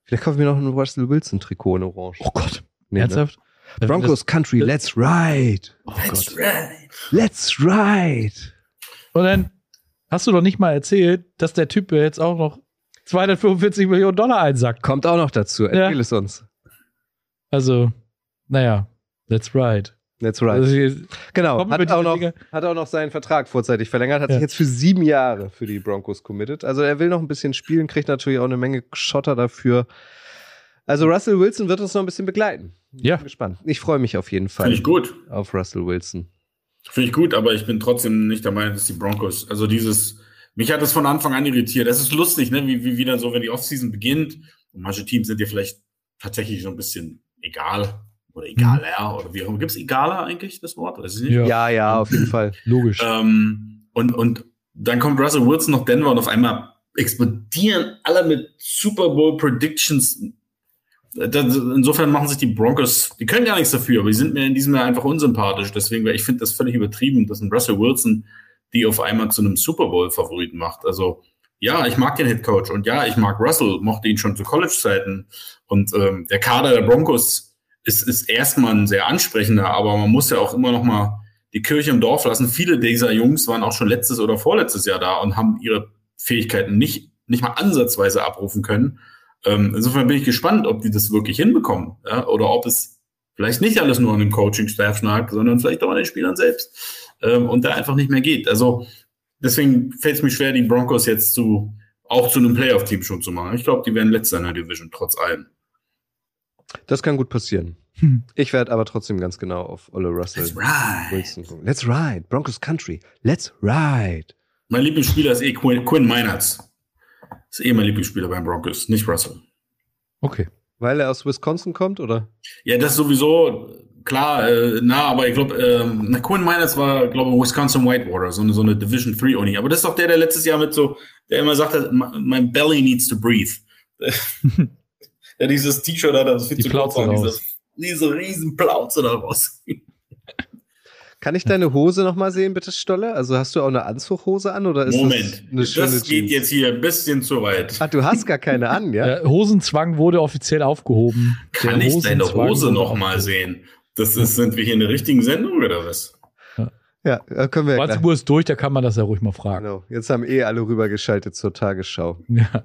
vielleicht kaufe ich mir noch ein Russell Wilson Trikot in Orange. Oh Gott. Nee, ne? Ernsthaft? Ne? Broncos das, Country, das, let's ride. Oh let's Gott. ride. Let's ride. Und dann hast du doch nicht mal erzählt, dass der Typ jetzt auch noch 245 Millionen Dollar einsackt. Kommt auch noch dazu. Erzähl ja. es uns. Also, naja, let's ride. That's right. Also genau, hat auch, noch, hat auch noch seinen Vertrag vorzeitig verlängert, hat ja. sich jetzt für sieben Jahre für die Broncos committed. Also er will noch ein bisschen spielen, kriegt natürlich auch eine Menge Schotter dafür. Also Russell Wilson wird uns noch ein bisschen begleiten. Ja. Bin gespannt. Ich freue mich auf jeden Fall. Finde ich gut. Auf Russell Wilson. Finde ich gut, aber ich bin trotzdem nicht der Meinung, dass die Broncos, also dieses, mich hat das von Anfang an irritiert. Das ist lustig, ne, wie, wie, wie dann so, wenn die Offseason beginnt und manche Teams sind dir vielleicht tatsächlich so ein bisschen egal, oder egaler mhm. oder wie auch immer. Gibt es egaler eigentlich das Wort? Weiß ich nicht. Ja, ja, auf jeden Fall. Logisch. Ähm, und, und dann kommt Russell Wilson nach Denver und auf einmal explodieren alle mit Super Bowl Predictions. insofern machen sich die Broncos, die können gar nichts dafür, aber die sind mir in diesem Jahr einfach unsympathisch. Deswegen, weil ich finde das völlig übertrieben, dass ein Russell Wilson die auf einmal zu einem Super Bowl Favoriten macht. Also ja, ich mag den Head Coach und ja, ich mag Russell, mochte ihn schon zu College-Zeiten und ähm, der Kader der Broncos ist, ist erstmal ein sehr ansprechender, aber man muss ja auch immer noch mal die Kirche im Dorf lassen. Viele dieser Jungs waren auch schon letztes oder vorletztes Jahr da und haben ihre Fähigkeiten nicht, nicht mal ansatzweise abrufen können. Ähm, insofern bin ich gespannt, ob die das wirklich hinbekommen ja? oder ob es vielleicht nicht alles nur an dem Coaching-Staff schnagt, sondern vielleicht auch an den Spielern selbst ähm, und da einfach nicht mehr geht. Also deswegen fällt es mir schwer, die Broncos jetzt zu auch zu einem Playoff-Team schon zu machen. Ich glaube, die werden letzter in der Division, trotz allem. Das kann gut passieren. Hm. Ich werde aber trotzdem ganz genau auf Olle Russell Let's ride. Wilson gucken. Let's ride. Broncos Country. Let's ride. Mein Lieblingsspieler ist eh Quinn, Quinn Meinertz. Ist eh mein Lieblingsspieler beim Broncos, nicht Russell. Okay. Weil er aus Wisconsin kommt, oder? Ja, das sowieso klar, äh, na, aber ich glaube, ähm, Quinn Meinertz war, glaube ich, Wisconsin Whitewater, so eine, so eine Division 3 Uni. Aber das ist doch der, der letztes Jahr mit so, der immer sagte, mein belly needs to breathe. ja, dieses T-Shirt hat, das viel Die zu kurz war, dieses, diese riesen Plauze daraus. Kann ich deine Hose noch mal sehen, bitte, Stolle? Also hast du auch eine Anzughose an oder ist Moment, das, das geht Jeans? jetzt hier ein bisschen zu weit. Ach, du hast gar keine an, ja? Der Hosenzwang wurde offiziell aufgehoben. Kann Der ich deine Hose noch mal sehen? Das ist, sind wir hier in der richtigen Sendung oder was? Ja, da können wir. 20 Uhr ist durch, da kann man das ja ruhig mal fragen. Genau. Jetzt haben eh alle rübergeschaltet zur Tagesschau. Ja.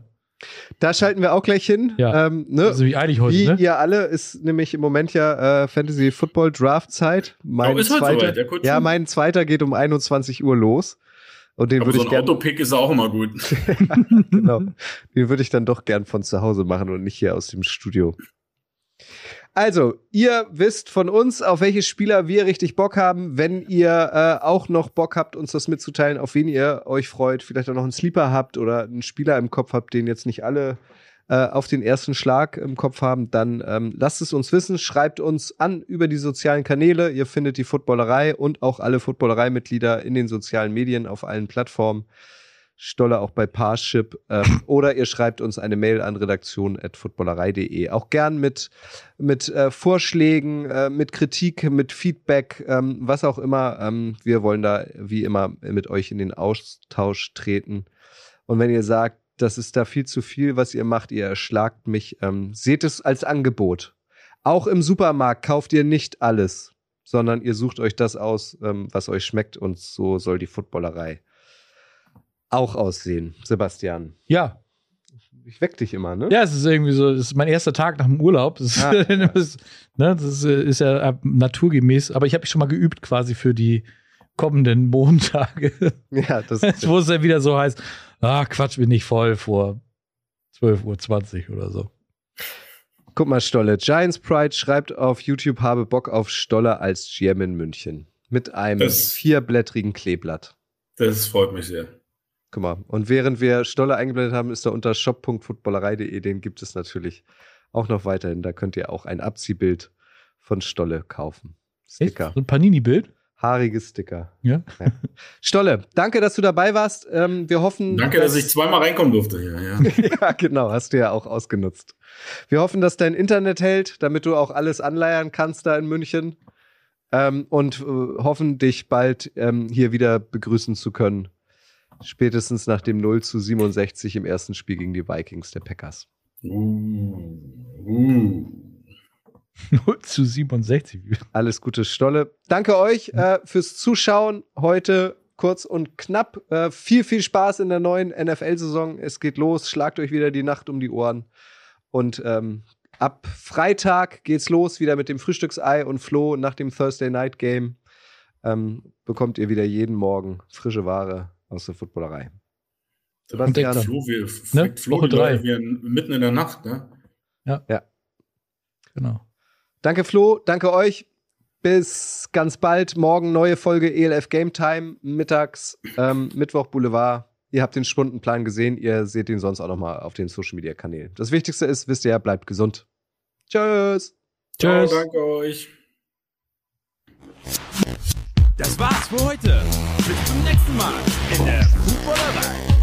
Da schalten wir auch gleich hin. Ja, ähm, ne? also wie eilig heute, wie ne? ihr alle ist nämlich im Moment ja äh, Fantasy Football Draft Zeit. Mein oh, zweiter, so ja, mein zweiter geht um 21 Uhr los. Und den würde so ich ein Autopick ist auch immer gut. genau. Den würde ich dann doch gern von zu Hause machen und nicht hier aus dem Studio. Also, ihr wisst von uns, auf welche Spieler wir richtig Bock haben. Wenn ihr äh, auch noch Bock habt, uns das mitzuteilen, auf wen ihr euch freut, vielleicht auch noch einen Sleeper habt oder einen Spieler im Kopf habt, den jetzt nicht alle äh, auf den ersten Schlag im Kopf haben, dann ähm, lasst es uns wissen. Schreibt uns an über die sozialen Kanäle. Ihr findet die Footballerei und auch alle Footballerei-Mitglieder in den sozialen Medien auf allen Plattformen. Stolle auch bei Parship. Ähm, oder ihr schreibt uns eine Mail an redaktion.footballerei.de. Auch gern mit, mit äh, Vorschlägen, äh, mit Kritik, mit Feedback, ähm, was auch immer. Ähm, wir wollen da wie immer mit euch in den Austausch treten. Und wenn ihr sagt, das ist da viel zu viel, was ihr macht, ihr erschlagt mich, ähm, seht es als Angebot. Auch im Supermarkt kauft ihr nicht alles, sondern ihr sucht euch das aus, ähm, was euch schmeckt und so soll die Footballerei auch aussehen, Sebastian. Ja. Ich weck dich immer, ne? Ja, es ist irgendwie so, es ist mein erster Tag nach dem Urlaub. Das, ah, ja. das, ne, das ist ja naturgemäß, aber ich habe mich schon mal geübt quasi für die kommenden Montage. Ja, das ist. Wo es ja wieder so heißt, ah, Quatsch, bin ich voll vor 12.20 Uhr oder so. Guck mal, Stolle. Giants Pride schreibt auf YouTube, habe Bock auf Stolle als GM in München. Mit einem das, vierblättrigen Kleeblatt. Das freut mich sehr. Guck mal. Und während wir Stolle eingeblendet haben, ist da unter shop.footballerei.de, den gibt es natürlich auch noch weiterhin. Da könnt ihr auch ein Abziehbild von Stolle kaufen. Sticker. Echt? So ein Panini-Bild? Haariges Sticker. Ja? ja. Stolle, danke, dass du dabei warst. Ähm, wir hoffen. Danke, dass, dass ich zweimal reinkommen durfte hier. Ja. ja, genau, hast du ja auch ausgenutzt. Wir hoffen, dass dein Internet hält, damit du auch alles anleiern kannst da in München. Ähm, und äh, hoffen, dich bald ähm, hier wieder begrüßen zu können Spätestens nach dem 0 zu 67 im ersten Spiel gegen die Vikings der Packers. Uh, uh. 0 zu 67. Alles Gute, Stolle. Danke euch äh, fürs Zuschauen heute kurz und knapp. Äh, viel, viel Spaß in der neuen NFL-Saison. Es geht los. Schlagt euch wieder die Nacht um die Ohren. Und ähm, ab Freitag geht's los wieder mit dem Frühstücksei und Flo nach dem Thursday Night Game. Ähm, bekommt ihr wieder jeden Morgen frische Ware aus der Footballerei. Sebastian. Flo, wir, ne? Flo Woche drei. Wir mitten in der Nacht, ne? Ja. Ja. Genau. Danke, Flo. Danke euch. Bis ganz bald. Morgen neue Folge ELF Game Time. Mittags, ähm, Mittwoch Boulevard. Ihr habt den Stundenplan gesehen. Ihr seht ihn sonst auch nochmal auf den Social Media Kanälen. Das Wichtigste ist, wisst ihr, bleibt gesund. Tschüss. Tschüss. Ciao, danke euch. Das war's für heute. Bis zum nächsten Mal in der Fußballerei.